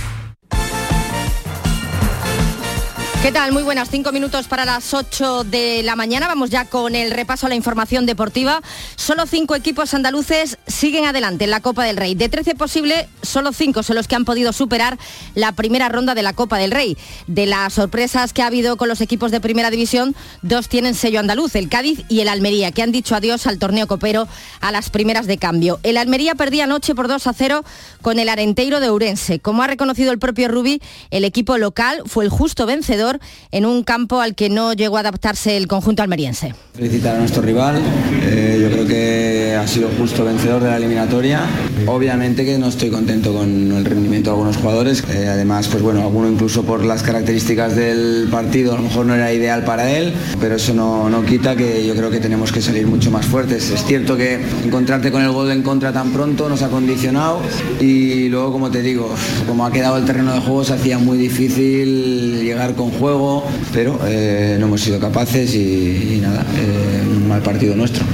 ¿Qué tal? Muy buenas, cinco minutos para las 8 de la mañana. Vamos ya con el repaso a la información deportiva. Solo cinco equipos andaluces siguen adelante en la Copa del Rey. De 13 posibles, solo cinco son los que han podido superar la primera ronda de la Copa del Rey. De las sorpresas que ha habido con los equipos de primera división, dos tienen sello andaluz, el Cádiz y el Almería, que han dicho adiós al torneo copero a las primeras de cambio. El Almería perdía anoche por 2 a 0 con el Arenteiro de Urense. Como ha reconocido el propio Rubi, el equipo local fue el justo vencedor en un campo al que no llegó a adaptarse el conjunto almeriense. Felicitar a nuestro rival, eh, yo creo que ha sido justo vencedor de la eliminatoria. Obviamente que no estoy contento con el rendimiento de algunos jugadores, eh, además pues bueno, alguno incluso por las características del partido a lo mejor no era ideal para él, pero eso no, no quita que yo creo que tenemos que salir mucho más fuertes. Es cierto que encontrarte con el gol en contra tan pronto nos ha condicionado y luego como te digo, como ha quedado el terreno de juego se hacía muy difícil llegar con juego, pero eh, no hemos sido capaces y, nada, eh, un mal partido nuestro.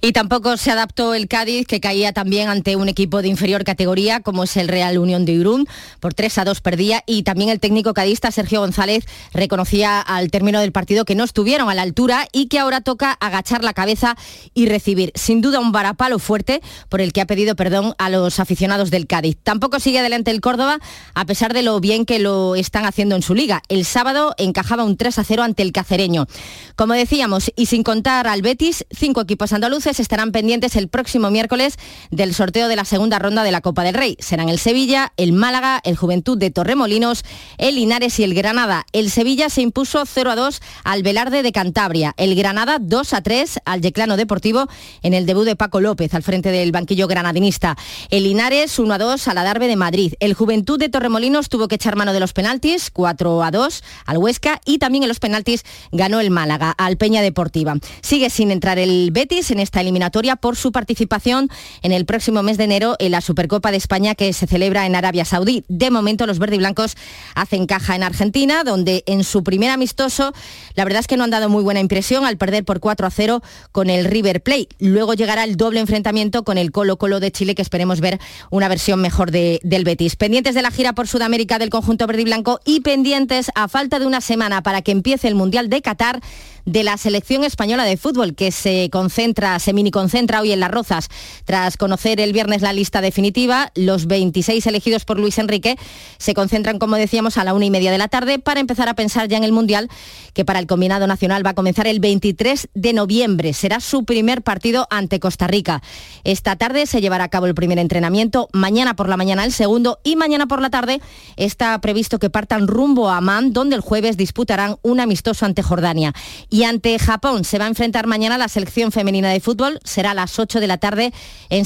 Y tampoco se adaptó el Cádiz, que caía también ante un equipo de inferior categoría, como es el Real Unión de Irún. Por 3 a 2 perdía. Y también el técnico cadista, Sergio González, reconocía al término del partido que no estuvieron a la altura y que ahora toca agachar la cabeza y recibir. Sin duda un varapalo fuerte por el que ha pedido perdón a los aficionados del Cádiz. Tampoco sigue adelante el Córdoba, a pesar de lo bien que lo están haciendo en su liga. El sábado encajaba un 3 a 0 ante el Cacereño. Como decíamos, y sin contar al Betis, cinco equipos andaluces estarán pendientes el próximo miércoles del sorteo de la segunda ronda de la Copa del Rey. Serán el Sevilla, el Málaga, el Juventud de Torremolinos, el Linares y el Granada. El Sevilla se impuso 0 a 2 al Velarde de Cantabria. El Granada 2 a 3 al Yeclano Deportivo en el debut de Paco López al frente del banquillo granadinista. El Linares 1 a 2 al Adarve de Madrid. El Juventud de Torremolinos tuvo que echar mano de los penaltis 4 a 2 al Huesca y también en los penaltis ganó el Málaga al Peña Deportiva. Sigue sin entrar el Betis en esta eliminatoria por su participación en el próximo mes de enero en la Supercopa de España que se celebra en Arabia Saudí. De momento los verde y blancos hacen caja en Argentina, donde en su primer amistoso la verdad es que no han dado muy buena impresión al perder por 4 a 0 con el River Plate. Luego llegará el doble enfrentamiento con el Colo Colo de Chile, que esperemos ver una versión mejor del Betis. Pendientes de la gira por Sudamérica del conjunto verde y blanco y pendientes a falta de una semana para que empiece el Mundial de Qatar de la selección española de fútbol que se concentra, se mini concentra hoy en Las Rozas. Tras conocer el viernes la lista definitiva, los 26 elegidos por Luis Enrique se concentran, como decíamos, a la una y media de la tarde para empezar a pensar ya en el Mundial que para el combinado nacional va a comenzar el 23 de noviembre. Será su primer partido ante Costa Rica. Esta tarde se llevará a cabo el primer entrenamiento, mañana por la mañana el segundo y mañana por la tarde está previsto que partan rumbo a Amán, donde el jueves disputarán un amistoso ante Jordania. Y ante Japón se va a enfrentar mañana la selección femenina de fútbol. Será a las 8 de la tarde en,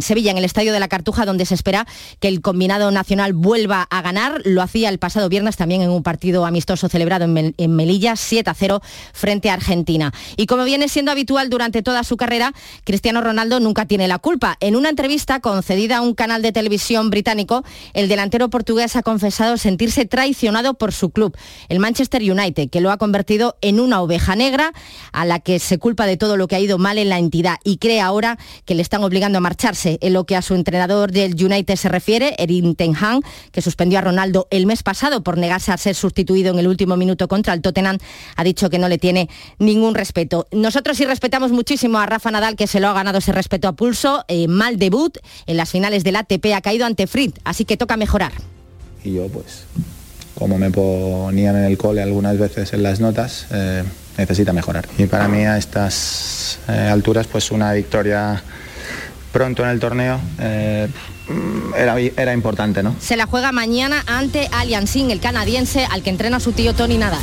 Sevilla, en el Estadio de la Cartuja, donde se espera que el combinado nacional vuelva a ganar. Lo hacía el pasado viernes también en un partido amistoso celebrado en, Melilla, 7 a 0 frente a Argentina. Y como viene siendo habitual durante toda su carrera, Cristiano Ronaldo nunca tiene la culpa. En una entrevista concedida a un canal de televisión británico, el delantero portugués ha confesado sentirse traicionado por su club, el Manchester United, que lo ha convertido en una oveja negra a la que se culpa de todo lo que ha ido mal en la entidad y cree ahora que le están obligando a marcharse. En lo que a su entrenador del United se refiere, Erin Ten Hag, que suspendió a Ronaldo el mes pasado por negarse a ser sustituido en el último minuto contra el Tottenham, ha dicho que no le tiene ningún respeto. Nosotros sí respetamos muchísimo a Rafa Nadal, que se lo ha ganado ese respeto a pulso. Eh, mal debut en las finales del ATP ha caído ante Fritz, así que toca mejorar. Y yo pues como me ponían en el cole algunas veces en las notas, eh, necesita mejorar. Y para mí a estas eh, alturas, pues una victoria pronto en el torneo eh, era, era, importante, ¿no? Se la juega mañana ante Aliansing, el canadiense, al que entrena su tío Tony Nadal.